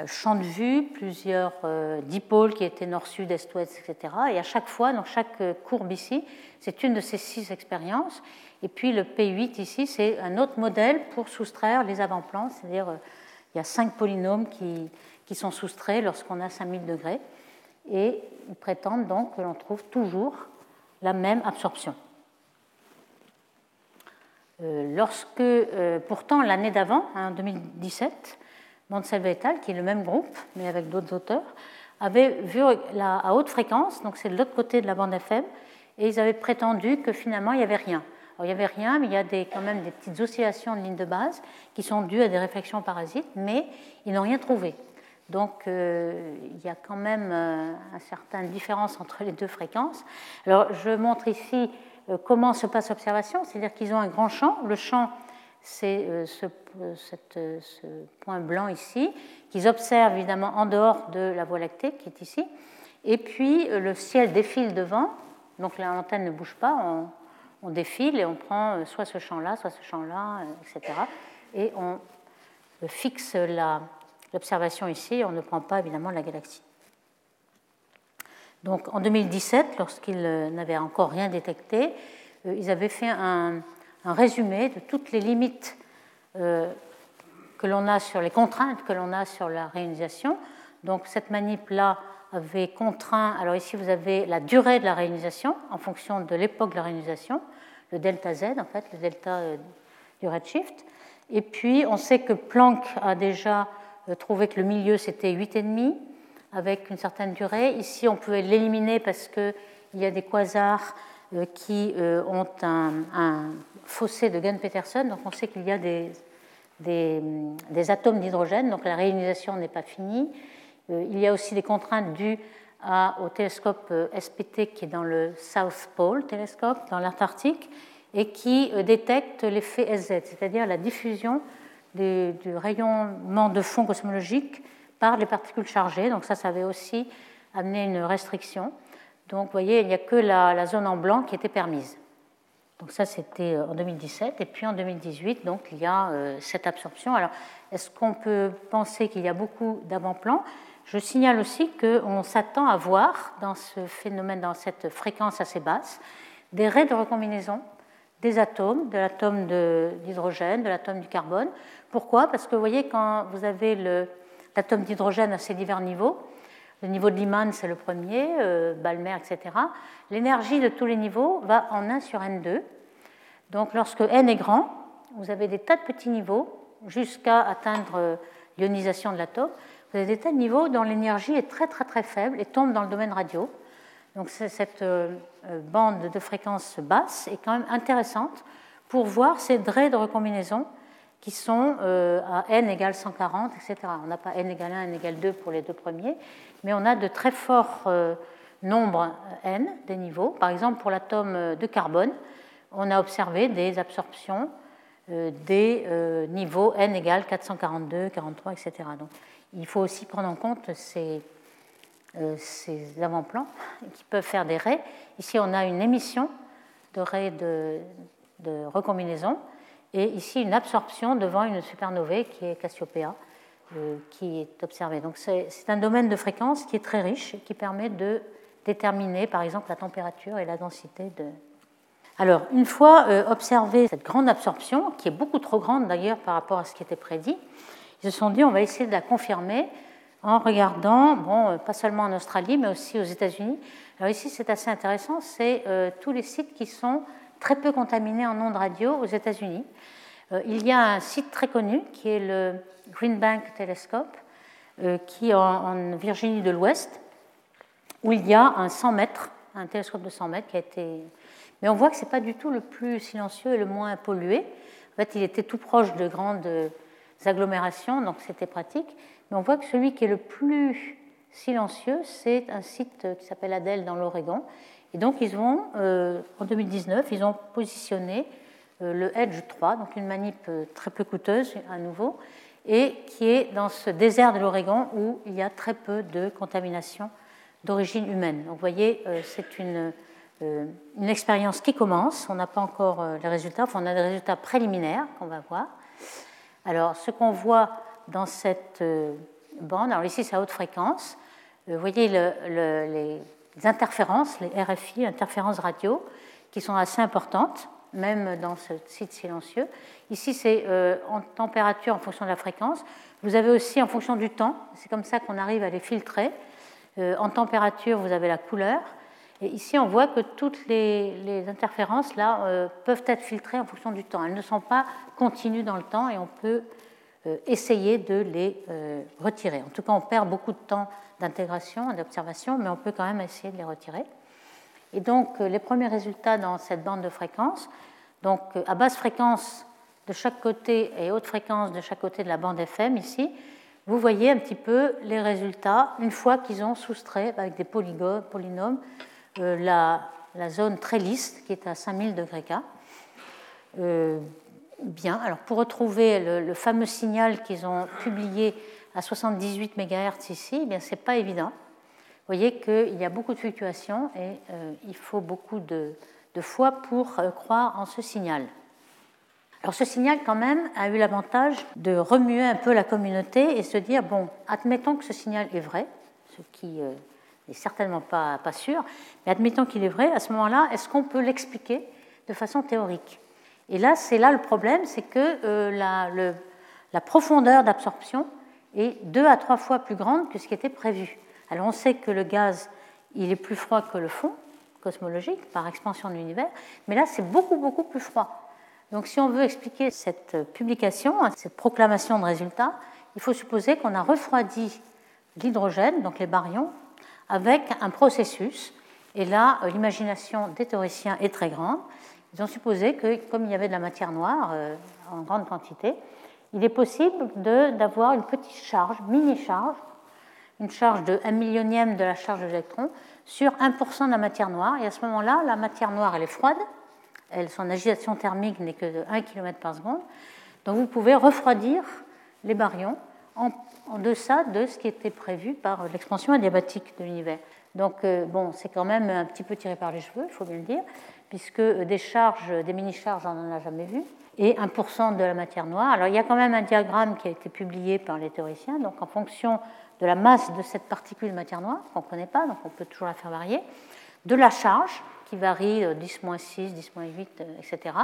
Speaker 2: champ de vue, plusieurs euh, dipôles qui étaient nord-sud, est-ouest, etc. Et à chaque fois, dans chaque euh, courbe ici, c'est une de ces six expériences. Et puis le P8 ici, c'est un autre modèle pour soustraire les avant-plans, c'est-à-dire il y a cinq polynômes qui, qui sont soustraits lorsqu'on a 5000 degrés. Et ils prétendent donc que l'on trouve toujours la même absorption. lorsque, pourtant, l'année d'avant, hein, en 2017, Mansell et qui est le même groupe, mais avec d'autres auteurs, avaient vu la, à haute fréquence, donc c'est de l'autre côté de la bande FM, et ils avaient prétendu que finalement il n'y avait rien. Alors, il n'y avait rien, mais il y a quand même des petites oscillations de ligne de base qui sont dues à des réflexions parasites, mais ils n'ont rien trouvé. Donc euh, il y a quand même euh, une certaine différence entre les deux fréquences. Alors je montre ici euh, comment se passe l'observation, c'est-à-dire qu'ils ont un grand champ. Le champ c'est euh, euh, euh, ce, point blanc ici, qu'ils observent évidemment en dehors de la Voie lactée qui est ici. Et puis le ciel défile devant, donc l'antenne ne bouge pas, on, défile et on prend soit ce champ-là, soit ce champ-là, etc. Et on fixe l'observation ici, on ne prend pas évidemment la galaxie. Donc en 2017, lorsqu'ils n'avaient encore rien détecté, ils avaient fait un, un résumé de toutes les limites euh, que l'on a sur les contraintes que l'on a sur la réunisation. Donc cette manip-là avait contraint, alors ici vous avez la durée de la réunisation en fonction de l'époque de la réunisation, le delta Z en fait, le delta euh, du redshift. Et puis on sait que Planck a déjà euh, trouvé que le milieu c'était 8,5 avec une certaine durée. Ici on pouvait l'éliminer parce qu'il y a des quasars qui ont un fossé de Gunn-Peterson. Donc on sait qu'il y a des, atomes d'hydrogène, donc la réionisation n'est pas finie. Euh, il y a aussi des contraintes dues au télescope euh, SPT qui est dans le South Pole télescope, dans l'Antarctique, et qui euh, détecte l'effet SZ, c'est-à-dire la diffusion du, rayonnement de fond cosmologique par les particules chargées. Donc ça, ça avait aussi amené une restriction. Donc vous voyez, il n'y a que la zone en blanc qui était permise. Donc ça, c'était euh, en 2017. Et puis en 2018, donc, il y a euh, cette absorption. Alors, est-ce qu'on peut penser qu'il y a beaucoup d'avant-plans? Je signale aussi qu'on s'attend à voir dans ce phénomène, dans cette fréquence assez basse, des raies de recombinaison des atomes, de l'atome d'hydrogène, de l'atome du carbone. Pourquoi? Parce que vous voyez, quand vous avez l'atome d'hydrogène à ces divers niveaux, le niveau de Lyman, c'est le premier, euh, Balmer, etc. L'énergie de tous les niveaux va en 1 sur N2. Donc lorsque N est grand, vous avez des tas de petits niveaux jusqu'à atteindre euh, l'ionisation de l'atome. Vous avez des tas de niveaux dont l'énergie est très très très faible et tombe dans le domaine radio. Donc cette euh, bande de fréquence basse est quand même intéressante pour voir ces draies de recombinaison qui sont à n égale 140, etc. On n'a pas n égale 1, n égale 2 pour les deux premiers, mais on a de très forts euh, nombres n des niveaux. Par exemple, pour l'atome de carbone, on a observé des absorptions euh, des euh, niveaux n égale 442, 43, etc. Donc, il faut aussi prendre en compte ces, ces avant-plans qui peuvent faire des raies. Ici, on a une émission de raies de, de recombinaison et ici une absorption devant une supernovae qui est Cassiopeia. Euh, qui est observé. Donc c'est un domaine de fréquence qui est très riche et qui permet de déterminer par exemple la température et la densité de... Alors une fois euh, observé cette grande absorption, qui est beaucoup trop grande d'ailleurs par rapport à ce qui était prédit, ils se sont dit on va essayer de la confirmer en regardant, bon, euh, pas seulement en Australie, mais aussi aux États-Unis. Alors ici, c'est assez intéressant, c'est tous les sites qui sont très peu contaminés en ondes radio aux États-Unis. Euh, il y a un site très connu qui est le Green Bank Telescope, euh, qui est en Virginie de l'Ouest, où il y a un 100 mètres, un télescope de 100 mètres qui a été. Mais on voit que ce n'est pas du tout le plus silencieux et le moins pollué. En fait, il était tout proche de grandes agglomérations, donc c'était pratique. Mais on voit que celui qui est le plus silencieux, c'est un site qui s'appelle Adèle dans l'Oregon. Et donc, ils vont, euh, en 2019, ils ont positionné le Edge 3, donc une manip euh, très peu coûteuse à nouveau. et qui est dans ce désert de l'Oregon où il y a très peu de contamination d'origine humaine. Donc vous voyez, c'est une, une, expérience qui commence. On n'a pas encore les résultats, enfin, on a des résultats préliminaires qu'on va voir. Alors ce qu'on voit dans cette bande, alors ici c'est à haute fréquence, vous voyez les interférences, les RFI, interférences radio, qui sont assez importantes, même dans ce site silencieux. Ici, c'est euh, en température en fonction de la fréquence. Vous avez aussi en fonction du temps, c'est comme ça qu'on arrive à les filtrer. Euh, en température, vous avez la couleur. Et ici, on voit que toutes les, interférences là, euh, peuvent être filtrées en fonction du temps. Elles ne sont pas continues dans le temps et on peut essayer de les retirer. En tout cas, on perd beaucoup de temps d'intégration et d'observation, mais on peut quand même essayer de les retirer. Et donc, euh, les premiers résultats dans cette bande de fréquence, donc euh, à basse fréquence de chaque côté et haute fréquence de chaque côté de la bande FM ici, vous voyez un petit peu les résultats une fois qu'ils ont soustrait avec des polynômes euh, la, zone très lisse qui est à 5000 degrés K. bien, alors pour retrouver le, le fameux signal qu'ils ont publié à 78 MHz ici, eh bien c'est pas évident. Vous voyez qu'il y a beaucoup de fluctuations et euh, il faut beaucoup de, fois pour euh, croire en ce signal. Alors ce signal quand même a eu l'avantage de remuer un peu la communauté et se dire, bon, admettons que ce signal est vrai, ce qui n'est euh, certainement pas, sûr, mais admettons qu'il est vrai, à ce moment-là, est-ce qu'on peut l'expliquer de façon théorique? Et là, c'est là le problème, c'est que la profondeur d'absorption est deux à trois fois plus grande que ce qui était prévu. Alors on sait que le gaz, il est plus froid que le fond cosmologique par expansion de l'univers, mais là c'est beaucoup beaucoup plus froid. Donc si on veut expliquer cette publication, cette proclamation de résultats, il faut supposer qu'on a refroidi l'hydrogène, donc les baryons, avec un processus. Et là, l'imagination des théoriciens est très grande. Ils ont supposé que, comme il y avait de la matière noire euh, en grande quantité, il est possible d'avoir une petite charge, mini-charge, une charge de 1 millionième de la charge de l'électron sur 1% de la matière noire. Et à ce moment-là, la matière noire, elle est froide. Elle, son agitation thermique n'est que de 1 km par seconde. Donc vous pouvez refroidir les baryons en, deçà de ce qui était prévu par l'expansion adiabatique de l'univers. Donc euh, bon, c'est quand même un petit peu tiré par les cheveux, il faut bien le dire, puisque des charges, des mini-charges, on n'en a jamais vu, et 1% de la matière noire. Alors il y a quand même un diagramme qui a été publié par les théoriciens, donc en fonction de la masse de cette particule matière noire, qu'on ne connaît pas, donc on peut toujours la faire varier, de la charge, qui varie 10-6, 10-8, etc.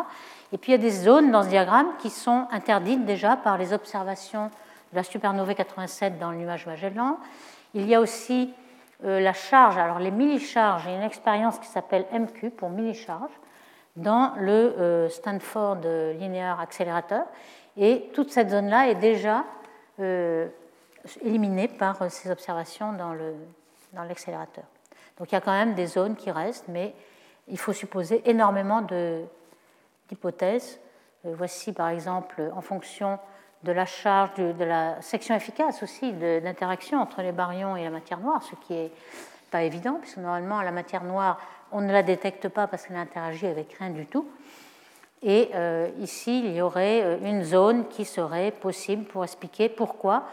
Speaker 2: Et puis il y a des zones dans ce diagramme qui sont interdites déjà par les observations de la supernovae 87 dans le nuage Magellan. Il y a aussi euh, la charge, alors les millicharges, il y a une expérience qui s'appelle MQ pour millicharge dans le euh, Stanford Linear Accelerator. Et toute cette zone-là est déjà euh, éliminés par euh, ces observations dans l'accélérateur. Dans Donc il y a quand même des zones qui restent, mais il faut supposer énormément d'hypothèses. Euh, voici par exemple, en fonction de la charge, de, la section efficace aussi, d'interaction entre les baryons et la matière noire, ce qui n'est pas évident, puisque normalement la matière noire, on ne la détecte pas parce qu'elle interagit avec rien du tout. Et euh, ici, il y aurait une zone qui serait possible pour expliquer pourquoi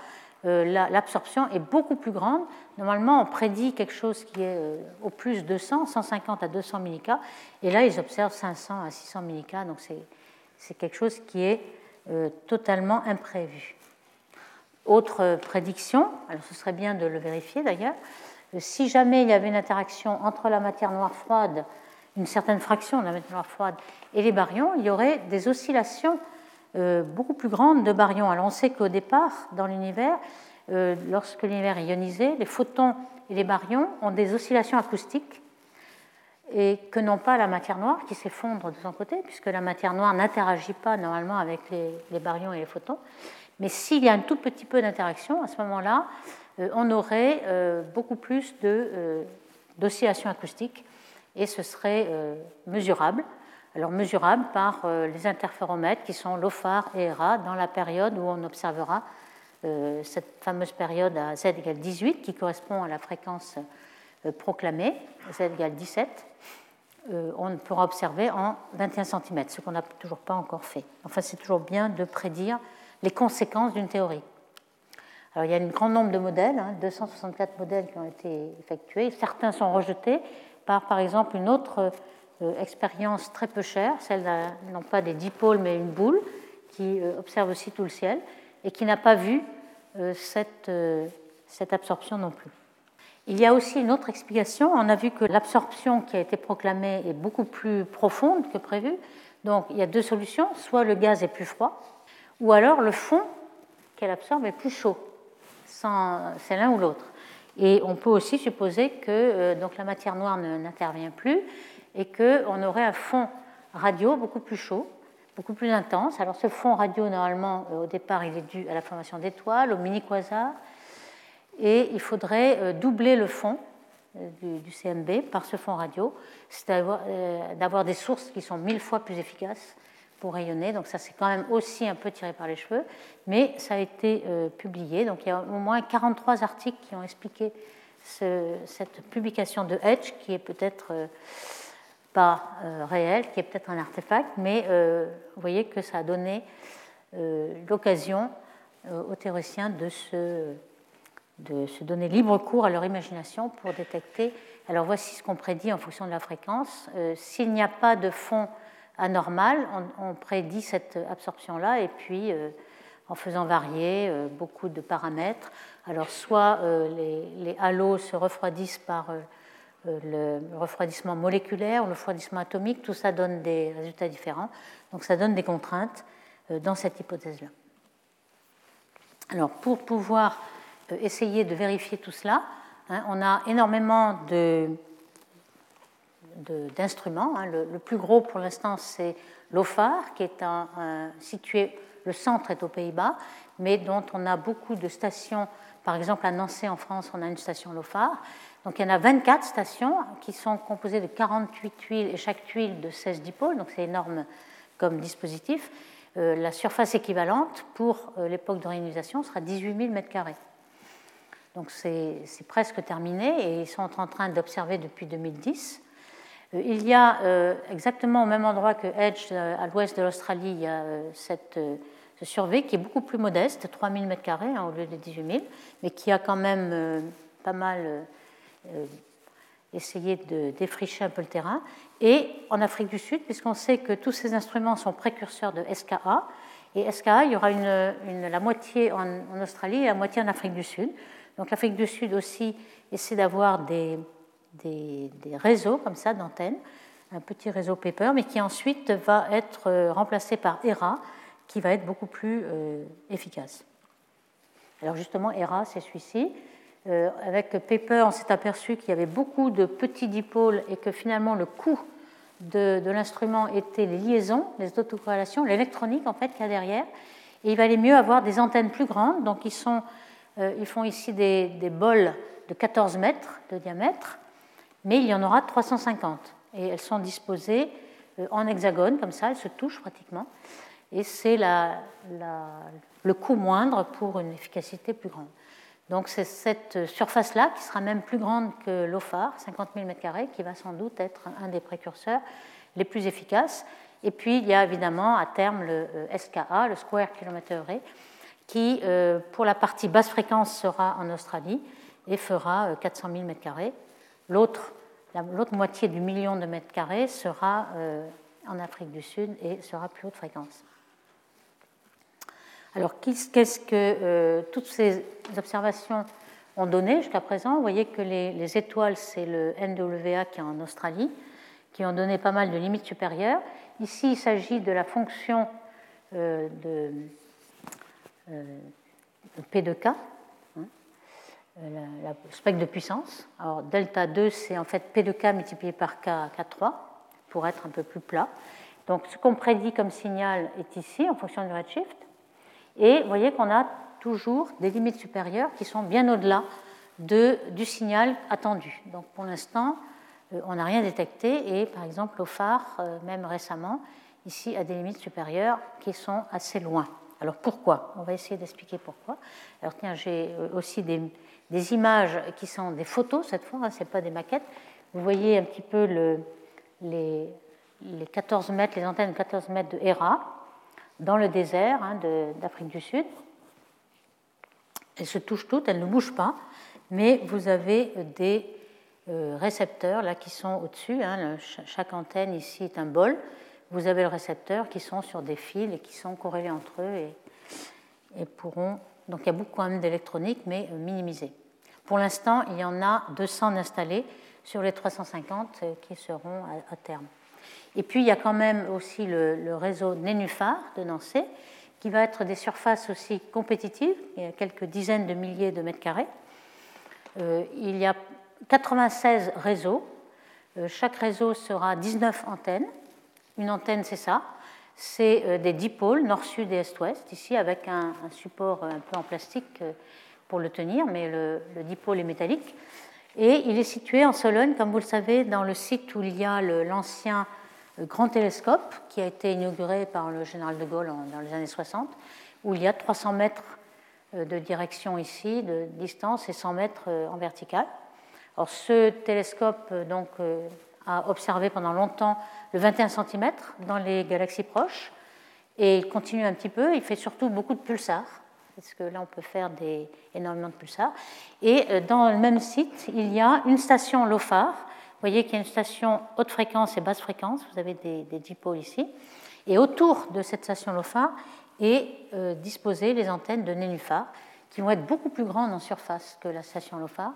Speaker 2: l'absorption est beaucoup plus grande. Normalement, on prédit quelque chose qui est euh, au plus 200, 150 à 200 millica, et là, ils observent 500 à 600 millica, donc c'est quelque chose qui est euh, totalement imprévu. Autre prédiction, alors ce serait bien de le vérifier d'ailleurs, si jamais il y avait une interaction entre la matière noire froide, une certaine fraction de la matière noire froide, et les baryons, il y aurait des oscillations euh, beaucoup plus grande de baryons. Alors on sait qu'au départ, dans l'univers, euh, lorsque l'univers est ionisé, les photons et les baryons ont des oscillations acoustiques et que n'ont pas la matière noire qui s'effondre de son côté, puisque la matière noire n'interagit pas normalement avec les, baryons et les photons. Mais s'il y a un tout petit peu d'interaction, à ce moment-là, euh, on aurait beaucoup plus d'oscillations acoustiques et ce serait mesurable alors mesurables par euh, les interféromètres qui sont LOFAR et ERA dans la période où on observera euh, cette fameuse période à z égale 18 qui correspond à la fréquence euh, proclamée, z égale 17. On pourra observer en 21 cm, ce qu'on n'a toujours pas encore fait. Enfin, c'est toujours bien de prédire les conséquences d'une théorie. Alors, il y a un grand nombre de modèles, 264 hein, modèles qui ont été effectués. Certains sont rejetés par, par exemple, une autre expérience très peu chère, celle non pas des dipôles mais une boule, qui euh, observe aussi tout le ciel et qui n'a pas vu euh, cette, cette absorption non plus. Il y a aussi une autre explication. On a vu que l'absorption qui a été proclamée est beaucoup plus profonde que prévu. Donc il y a deux solutions. Soit le gaz est plus froid, ou alors le fond qu'elle absorbe est plus chaud. C'est l'un ou l'autre. Et on peut aussi supposer que euh, donc la matière noire n'intervient plus et qu'on aurait un fond radio beaucoup plus chaud, beaucoup plus intense. Alors ce fond radio, normalement, euh, au départ, il est dû à la formation d'étoiles, au mini-quasars, et il faudrait euh, doubler le fond du, CMB par ce fond radio, c'est d'avoir des sources qui sont mille fois plus efficaces pour rayonner. Donc ça, c'est quand même aussi un peu tiré par les cheveux, mais ça a été euh, publié. Donc il y a au moins 43 articles qui ont expliqué cette publication de Hedge, qui est peut-être euh, pas euh, réelle, qui est peut-être un artefact, mais vous voyez que ça a donné l'occasion aux théoriciens de se, de se donner libre cours à leur imagination pour détecter. Alors voici ce qu'on prédit en fonction de la fréquence. S'il n'y a pas de fond anormal, on, prédit cette absorption-là, et puis euh, en faisant varier euh, beaucoup de paramètres. Alors, soit euh, les, halos se refroidissent par le refroidissement moléculaire le refroidissement atomique, tout ça donne des résultats différents. Donc, ça donne des contraintes dans cette hypothèse-là. Alors, pour pouvoir essayer de vérifier tout cela, hein, on a énormément de d'instruments. Hein. Le, plus gros pour l'instant, c'est l'OFAR, qui est situé, le centre est aux Pays-Bas, mais dont on a beaucoup de stations. Par exemple, à Nancy, en France, on a une station LOFAR. Donc il y en a 24 stations qui sont composées de 48 tuiles et chaque tuile de 16 dipôles, donc c'est énorme comme dispositif. Euh, la surface équivalente pour euh, l'époque de réalisation sera 18 000 m2. Donc c'est presque terminé et ils sont en train d'observer depuis 2010. Euh, il y a exactement au même endroit que Edge, à l'ouest de l'Australie, il y a cette, ce survey qui est beaucoup plus modeste, 3000 m2 hein, au lieu de 18 000, mais qui a quand même pas mal essayé de défricher un peu le terrain. Et en Afrique du Sud, puisqu'on sait que tous ces instruments sont précurseurs de SKA, et SKA, il y aura la moitié en, en Australie et la moitié en Afrique du Sud. Donc l'Afrique du Sud aussi essaie d'avoir des des, réseaux comme ça d'antennes, un petit réseau paper, mais qui ensuite va être euh, remplacé par ERA, qui va être beaucoup plus euh, efficace. Alors justement, ERA, c'est celui-ci. Euh, avec Paper, on s'est aperçu qu'il y avait beaucoup de petits dipôles et que finalement le coût de, l'instrument était les liaisons, les autocorrélations, l'électronique en fait qu'il y a derrière. Et il valait mieux avoir des antennes plus grandes. Donc ils, ils font ici des, bols de 14 mètres de diamètre mais il y en aura 350. Et elles sont disposées euh, en hexagone, comme ça, elles se touchent pratiquement. Et c'est le coût moindre pour une efficacité plus grande. Donc c'est cette surface-là qui sera même plus grande que l'OFAR, 50 000 m2, qui va sans doute être un des précurseurs les plus efficaces. Et puis il y a évidemment à terme le euh, SKA, le Square Kilometer Array, qui euh, pour la partie basse fréquence sera en Australie et fera 400 000 m2. L'autre, moitié du million de mètres sera euh, en Afrique du Sud et sera plus haute fréquence. Alors, qu'est-ce que euh, toutes ces observations ont donné jusqu'à présent? Vous voyez que les, étoiles, c'est le NWA qui est en Australie, qui ont donné pas mal de limites supérieures. Ici, il s'agit de la fonction euh, de, de P de K, euh, la, spectre de puissance. Alors delta 2, c'est en fait P de K multiplié par K à K3 pour être un peu plus plat. Donc ce qu'on prédit comme signal est ici en fonction du redshift. Et vous voyez qu'on a toujours des limites supérieures qui sont bien au-delà de, du signal attendu. Donc pour l'instant, euh, on n'a rien détecté et par exemple au phare, euh, même récemment, ici a des limites supérieures qui sont assez loin. Alors pourquoi? On va essayer d'expliquer pourquoi. Alors tiens, j'ai aussi des, images qui sont des photos cette fois, hein, ce n'est pas des maquettes. Vous voyez un petit peu le, les, les, 14 mètres, les antennes de 14 mètres de ERA. Dans le désert hein, d'Afrique du Sud. Elles se touchent toutes, elles ne bougent pas, mais vous avez des euh, récepteurs là qui sont au-dessus. Hein, chaque antenne ici est un bol. Vous avez le récepteur qui sont sur des fils et qui sont corrélés entre eux et, pourront. Donc il y a beaucoup quand même d'électronique, mais euh, minimisé. Pour l'instant, il y en a 200 installés sur les 350 euh, qui seront à, terme. Et puis il y a quand même aussi le, réseau Nénuphar de Nancy, qui va être des surfaces aussi compétitives. Il y a quelques dizaines de milliers de mètres carrés. il y a 96 réseaux. Euh, chaque réseau sera 19 antennes. Une antenne, c'est ça. C'est euh, des dipôles, nord-sud et est-ouest, ici avec un, support un peu en plastique euh, pour le tenir, mais le, dipôle est métallique. Et il est situé en Sologne, comme vous le savez, dans le site où il y a l'ancien grand télescope qui a été inauguré par le général de Gaulle dans les années 60, où il y a 300 mètres de direction ici, de distance, et 100 mètres en vertical ce télescope euh, donc, euh, a observé pendant longtemps le 21 cm dans les galaxies proches et il continue un petit peu. Il fait surtout beaucoup de pulsars, parce que là on peut faire des, énormément de pulsars. Et euh, dans le même site, il y a une station LOFAR. Vous voyez qu'il y a une station haute fréquence et basse fréquence. Vous avez des, des dipôles ici. Et autour de cette station LOFAR est disposées les antennes de Nénuphar, qui vont être beaucoup plus grandes en surface que la station LOFAR.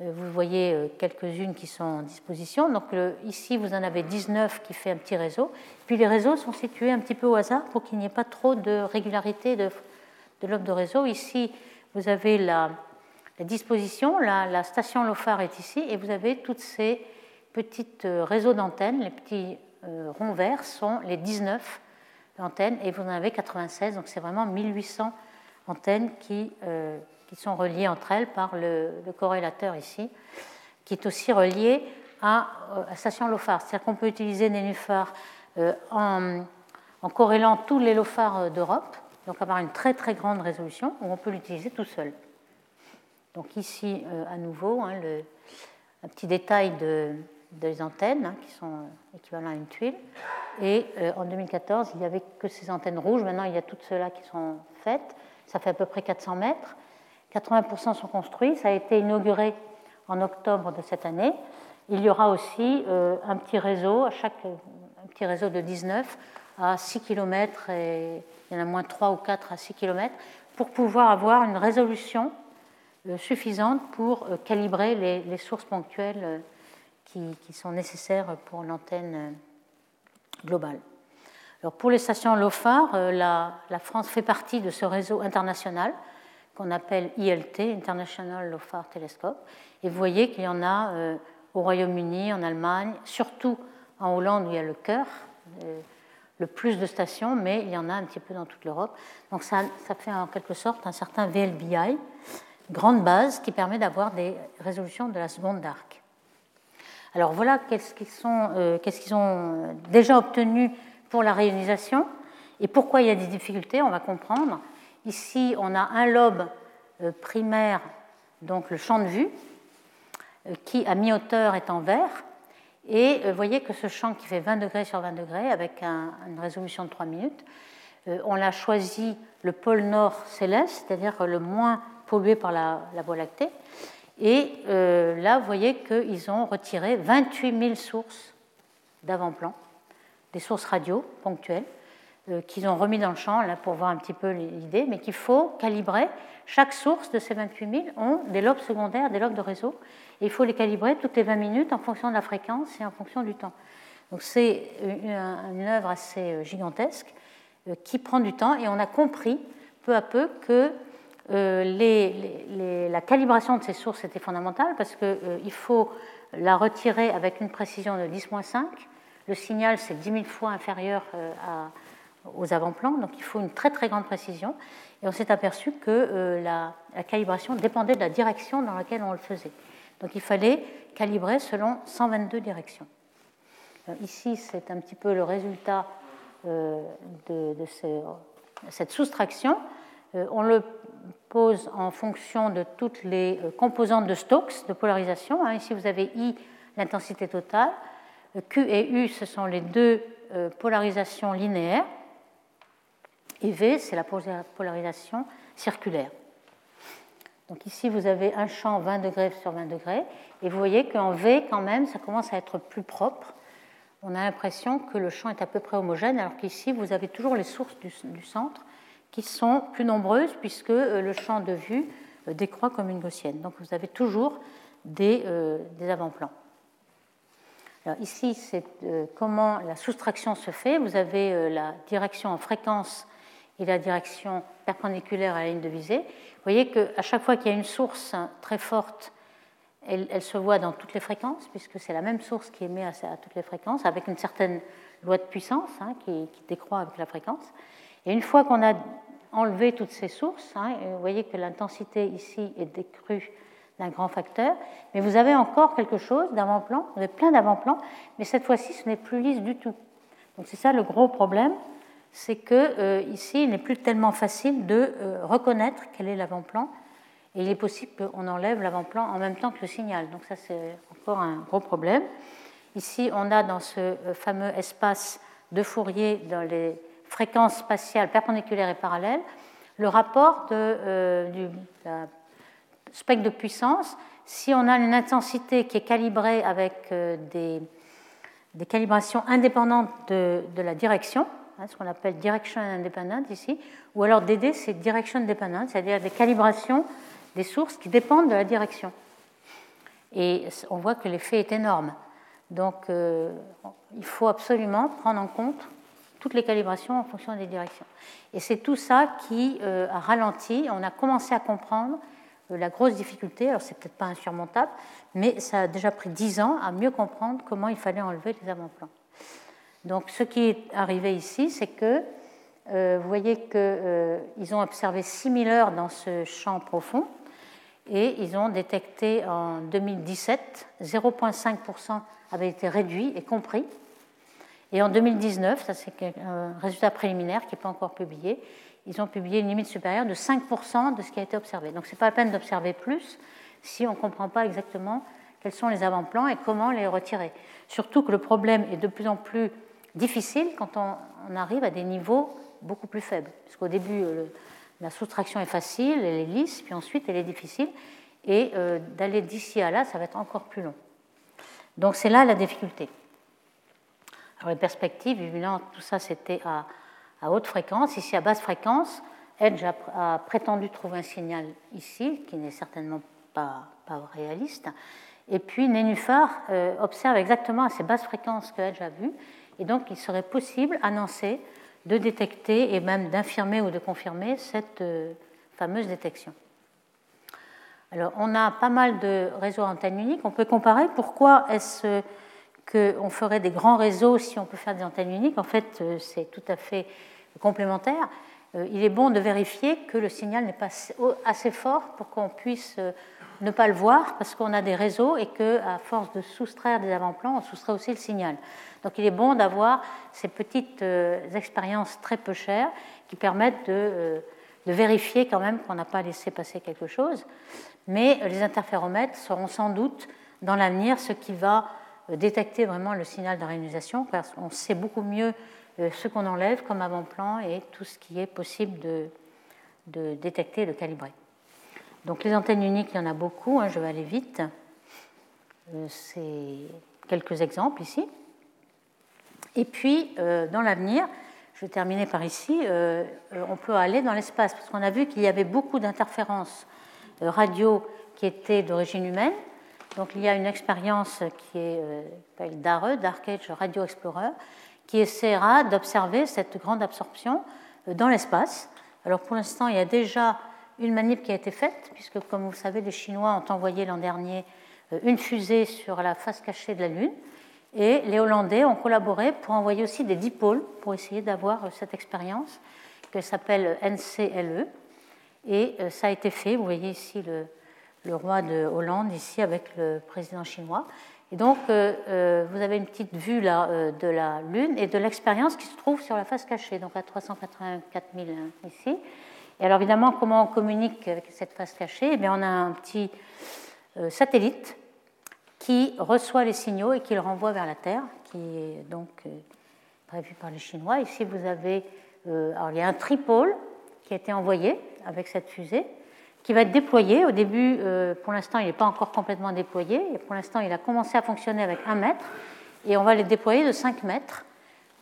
Speaker 2: Euh, vous voyez euh, quelques-unes qui sont en disposition. Donc ici, vous en avez 19 qui fait un petit réseau. Puis les réseaux sont situés un petit peu au hasard pour qu'il n'y ait pas trop de régularité de de réseau. Ici, vous avez la, disposition, la, station LOFAR est ici, et vous avez toutes ces petites euh, réseaux d'antennes. Les petits ronds verts sont les 19 antennes, et vous en avez 96, donc c'est vraiment 1800 antennes qui qui sont reliées entre elles par le, corrélateur ici, qui est aussi relié à, la euh, station LOFAR. C'est-à-dire qu'on peut utiliser euh, en, corrélant tous les LOFAR euh, d'Europe, donc avoir une très très grande résolution, ou on peut l'utiliser tout seul. Donc ici, à nouveau, hein, un petit détail de, des antennes hein, qui sont équivalents à une tuile. Et en 2014, il n'y avait que ces antennes rouges. Maintenant, il y a toutes ceux-là qui sont faites. Ça fait à peu près 400 mètres. 80% sont construits. Ça a été inauguré en octobre de cette année. Il y aura aussi euh, un petit réseau, chaque, un petit réseau de 19 à 6 km, et il y en a moins 3 ou 4 à 6 km, pour pouvoir avoir une résolution euh, suffisante pour euh, calibrer les, sources ponctuelles qui, sont nécessaires pour l'antenne globale. Alors pour les stations LOFAR, la, France fait partie de ce réseau international qu'on appelle ILT, International Low Far Telescope. Et vous voyez qu'il y en a euh, au Royaume-Uni, en Allemagne, surtout en Hollande où il y a le cœur, euh, le plus de stations, mais il y en a un petit peu dans toute l'Europe. Donc ça, ça, fait en quelque sorte un certain VLBI, grande base qui permet d'avoir des résolutions de la seconde d'arc. Alors voilà qu'est-ce qu'ils euh, qu ont déjà obtenu pour la réionisation et pourquoi il y a des difficultés, on va comprendre. Ici, on a un lobe euh, primaire, donc le champ de vue, euh, qui à mi-hauteur est en vert. Et vous euh, voyez que ce champ qui fait 20 degrés sur 20 degrés, avec une résolution de 3 minutes, on l'a choisi le pôle nord céleste, c'est-à-dire le moins pollué par la, Voie lactée. Et là, vous voyez qu'ils ont retiré 28 000 sources d'avant-plan, des sources radio ponctuelles, euh, qu'ils ont remis dans le champ là, pour voir un petit peu l'idée, mais qu'il faut calibrer. Chaque source de ces 28 000 ont des lobes secondaires, des lobes de réseau, il faut les calibrer toutes les 20 minutes en fonction de la fréquence et en fonction du temps. Donc c'est une, œuvre assez euh, gigantesque euh, qui prend du temps, et on a compris peu à peu que la calibration de ces sources était fondamentale parce qu'il faut la retirer avec une précision de 10-5. Le signal, c'est 10 000 fois inférieur aux avant-plans, donc il faut une très très grande précision. Et on s'est aperçu que euh, la, calibration dépendait de la direction dans laquelle on le faisait. Donc il fallait calibrer selon 122 directions. Euh, ici, c'est un petit peu le résultat euh, de, cette soustraction. on le pose en fonction de toutes les composantes de Stokes de polarisation. Hein. Ici, vous avez I, l'intensité totale. Q et U, ce sont les deux polarisations linéaires. Et V, c'est la polarisation circulaire. Donc ici, vous avez un champ 20 degrés sur 20 degrés, et vous voyez qu'en V, quand même, ça commence à être plus propre. On a l'impression que le champ est à peu près homogène, alors qu'ici, vous avez toujours les sources du, centre qui sont plus nombreuses, puisque euh, le champ de vue euh, décroît comme une gaussienne. Donc vous avez toujours des, euh, des avant-plans. Alors ici, c'est comment la soustraction se fait. Vous avez la direction en fréquence et la direction perpendiculaire à la ligne de visée. Vous voyez qu'à chaque fois qu'il y a une source très forte, elle, se voit dans toutes les fréquences, puisque c'est la même source qui émet à, toutes les fréquences, avec une certaine loi de puissance hein, qui, décroît avec la fréquence. Et une fois qu'on a enlevé toutes ces sources, hein, vous voyez que l'intensité ici est décrue d'un grand facteur, mais vous avez encore quelque chose d'avant-plan, vous avez plein d'avant-plans, mais cette fois-ci ce n'est plus lisse du tout. Donc c'est ça le gros problème, c'est que euh, ici, il n'est plus tellement facile de euh, reconnaître quel est l'avant-plan. Et il est possible qu'on enlève l'avant-plan en même temps que le signal. Donc ça, c'est encore un gros problème. Ici, on a dans ce euh, fameux espace de Fourier, dans les fréquences spatiales perpendiculaires et parallèles, le rapport de, du spectre de puissance. Si on a une intensité qui est calibrée avec des, calibrations indépendantes de la direction, Hein, ce qu'on appelle direction independent ici, ou alors DD, c'est direction dependent, c'est-à-dire des calibrations des sources qui dépendent de la direction. Et on voit que l'effet est énorme. Donc euh, il faut absolument prendre en compte toutes les calibrations en fonction des directions. Et c'est tout ça qui euh, a ralenti, on a commencé à comprendre euh, la grosse difficulté, alors c'est peut-être pas insurmontable, mais ça a déjà pris dix ans à mieux comprendre comment il fallait enlever les avant-plans. Donc ce qui est arrivé ici, c'est que euh, vous voyez qu'ils euh, ont observé 6000 heures dans ce champ profond et ils ont détecté en 2017 0,5% avait été réduit et compris. Et en 2019, ça c'est un résultat préliminaire qui n'est pas encore publié, ils ont publié une limite supérieure de 5% de ce qui a été observé. Donc ce n'est pas la peine d'observer plus si on ne comprend pas exactement quels sont les avant-plans et comment les retirer. Surtout que le problème est de plus en plus difficile quand on, arrive à des niveaux beaucoup plus faibles. Parce qu'au début, euh, la soustraction est facile, elle est lisse, puis ensuite elle est difficile. Et euh, d'aller d'ici à là, ça va être encore plus long. Donc c'est là la difficulté. Alors les perspectives, évidemment, tout ça c'était à, haute fréquence. Ici à basse fréquence, Edge a, prétendu trouver un signal ici, qui n'est certainement pas, pas, réaliste. Et puis Nénuphar euh, observe exactement à ces basses fréquences que Edge a vues et donc, il serait possible, annoncé, de détecter et même d'infirmer ou de confirmer cette euh, fameuse détection. Alors, on a pas mal de réseaux antennes uniques. On peut comparer pourquoi est-ce qu'on ferait des grands réseaux si on peut faire des antennes uniques? En fait, euh, c'est tout à fait complémentaire. Euh, il est bon de vérifier que le signal n'est pas assez fort pour qu'on puisse ne pas le voir parce qu'on a des réseaux et qu'à force de soustraire des avant-plans, on soustrait aussi le signal. Donc il est bon d'avoir ces petites euh, expériences très peu chères qui permettent de, euh, vérifier quand même qu'on n'a pas laissé passer quelque chose. Mais les interféromètres seront sans doute dans l'avenir ce qui va euh, détecter vraiment le signal de réalisation parce qu'on sait beaucoup mieux ce qu'on enlève comme avant-plan et tout ce qui est possible de, détecter et de calibrer. Donc les antennes uniques, il y en a beaucoup, hein, je vais aller vite. C'est quelques exemples ici. Et puis, euh, dans l'avenir, je vais terminer par ici, euh, euh, on peut aller dans l'espace, parce qu'on a vu qu'il y avait beaucoup d'interférences radio qui étaient d'origine humaine. Donc, il y a une expérience qui est DARE, Dark Age Radio Explorer, qui essaiera d'observer cette grande absorption dans l'espace. Alors, pour l'instant, il y a déjà une manip qui a été faite, puisque, comme vous savez, les Chinois ont envoyé l'an dernier une fusée sur la face cachée de la Lune. Et les Hollandais ont collaboré pour envoyer aussi des dipôles pour essayer d'avoir euh, cette expérience qui s'appelle NCLE. Et euh, ça a été fait. Vous voyez ici le, roi de Hollande, ici avec le président chinois. Et donc, euh, vous avez une petite vue là, de la Lune et de l'expérience qui se trouve sur la face cachée, donc à 384 000 ici. Et alors, évidemment, comment on communique avec cette face cachée? Eh bien, On a un petit satellite qui reçoit les signaux et qui le renvoie vers la Terre, qui est donc euh, prévu par les Chinois. Ici, vous avez alors il y a un tripôle qui a été envoyé avec cette fusée, qui va être déployé. Au début, pour l'instant, il n'est pas encore complètement déployé. Et pour l'instant, il a commencé à fonctionner avec 1 mètre. Et on va les déployer de 5 mètres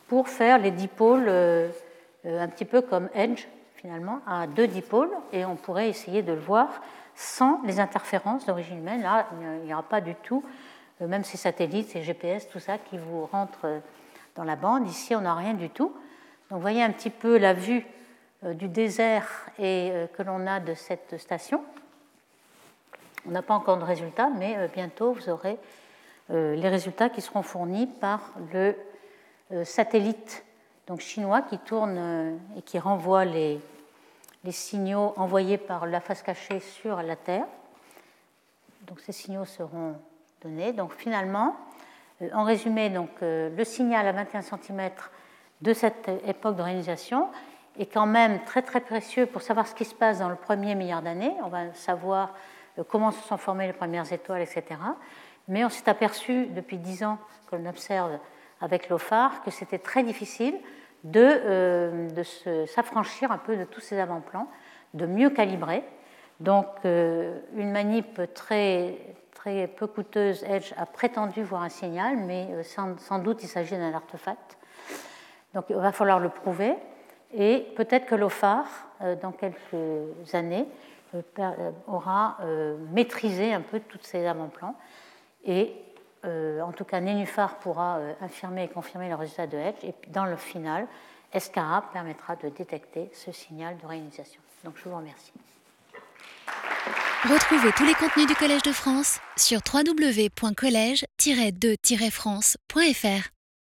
Speaker 2: pour faire les dipôles un petit peu comme Edge, finalement, à deux dipôles. Et on pourrait essayer de le voir sans les interférences d'origine humaine. Là, il n'y aura pas du tout, euh, même ces satellites, ces GPS, tout ça qui vous rentrent euh, dans la bande. Ici, on n'a rien du tout. Donc, vous voyez un petit peu la vue euh, du désert et que l'on a de cette station. On n'a pas encore de résultats, mais bientôt vous aurez les résultats qui seront fournis par le satellite donc chinois qui tourne et qui renvoie les, les signaux envoyés par la face cachée sur la Terre. Donc ces signaux seront donnés. Donc finalement, euh, en résumé, donc, euh, le signal à 21 cm de cette époque de réalisation est quand même très très précieux pour savoir ce qui se passe dans le premier milliard d'années. On va savoir euh, comment se sont formées les premières étoiles, etc. Mais on s'est aperçu depuis 10 ans qu'on observe avec l'OFAR que c'était très difficile de, euh, s'affranchir un peu de tous ces avant-plans, de mieux calibrer. Donc, euh, une manip très, très peu coûteuse, Edge, a prétendu voir un signal, mais sans, doute il s'agit d'un artefact. Donc, il va falloir le prouver. Et peut-être que l'OFAR, dans quelques années, aura maîtrisé un peu tous ces avant-plans. Et euh, en tout cas, Nénuphar pourra euh, infirmer et confirmer le résultat de Hedge, et dans le final, Escara permettra de détecter ce signal de réinitialisation. Donc je vous remercie.
Speaker 1: Retrouvez tous les contenus du Collège de France sur www.colège-2-france.fr.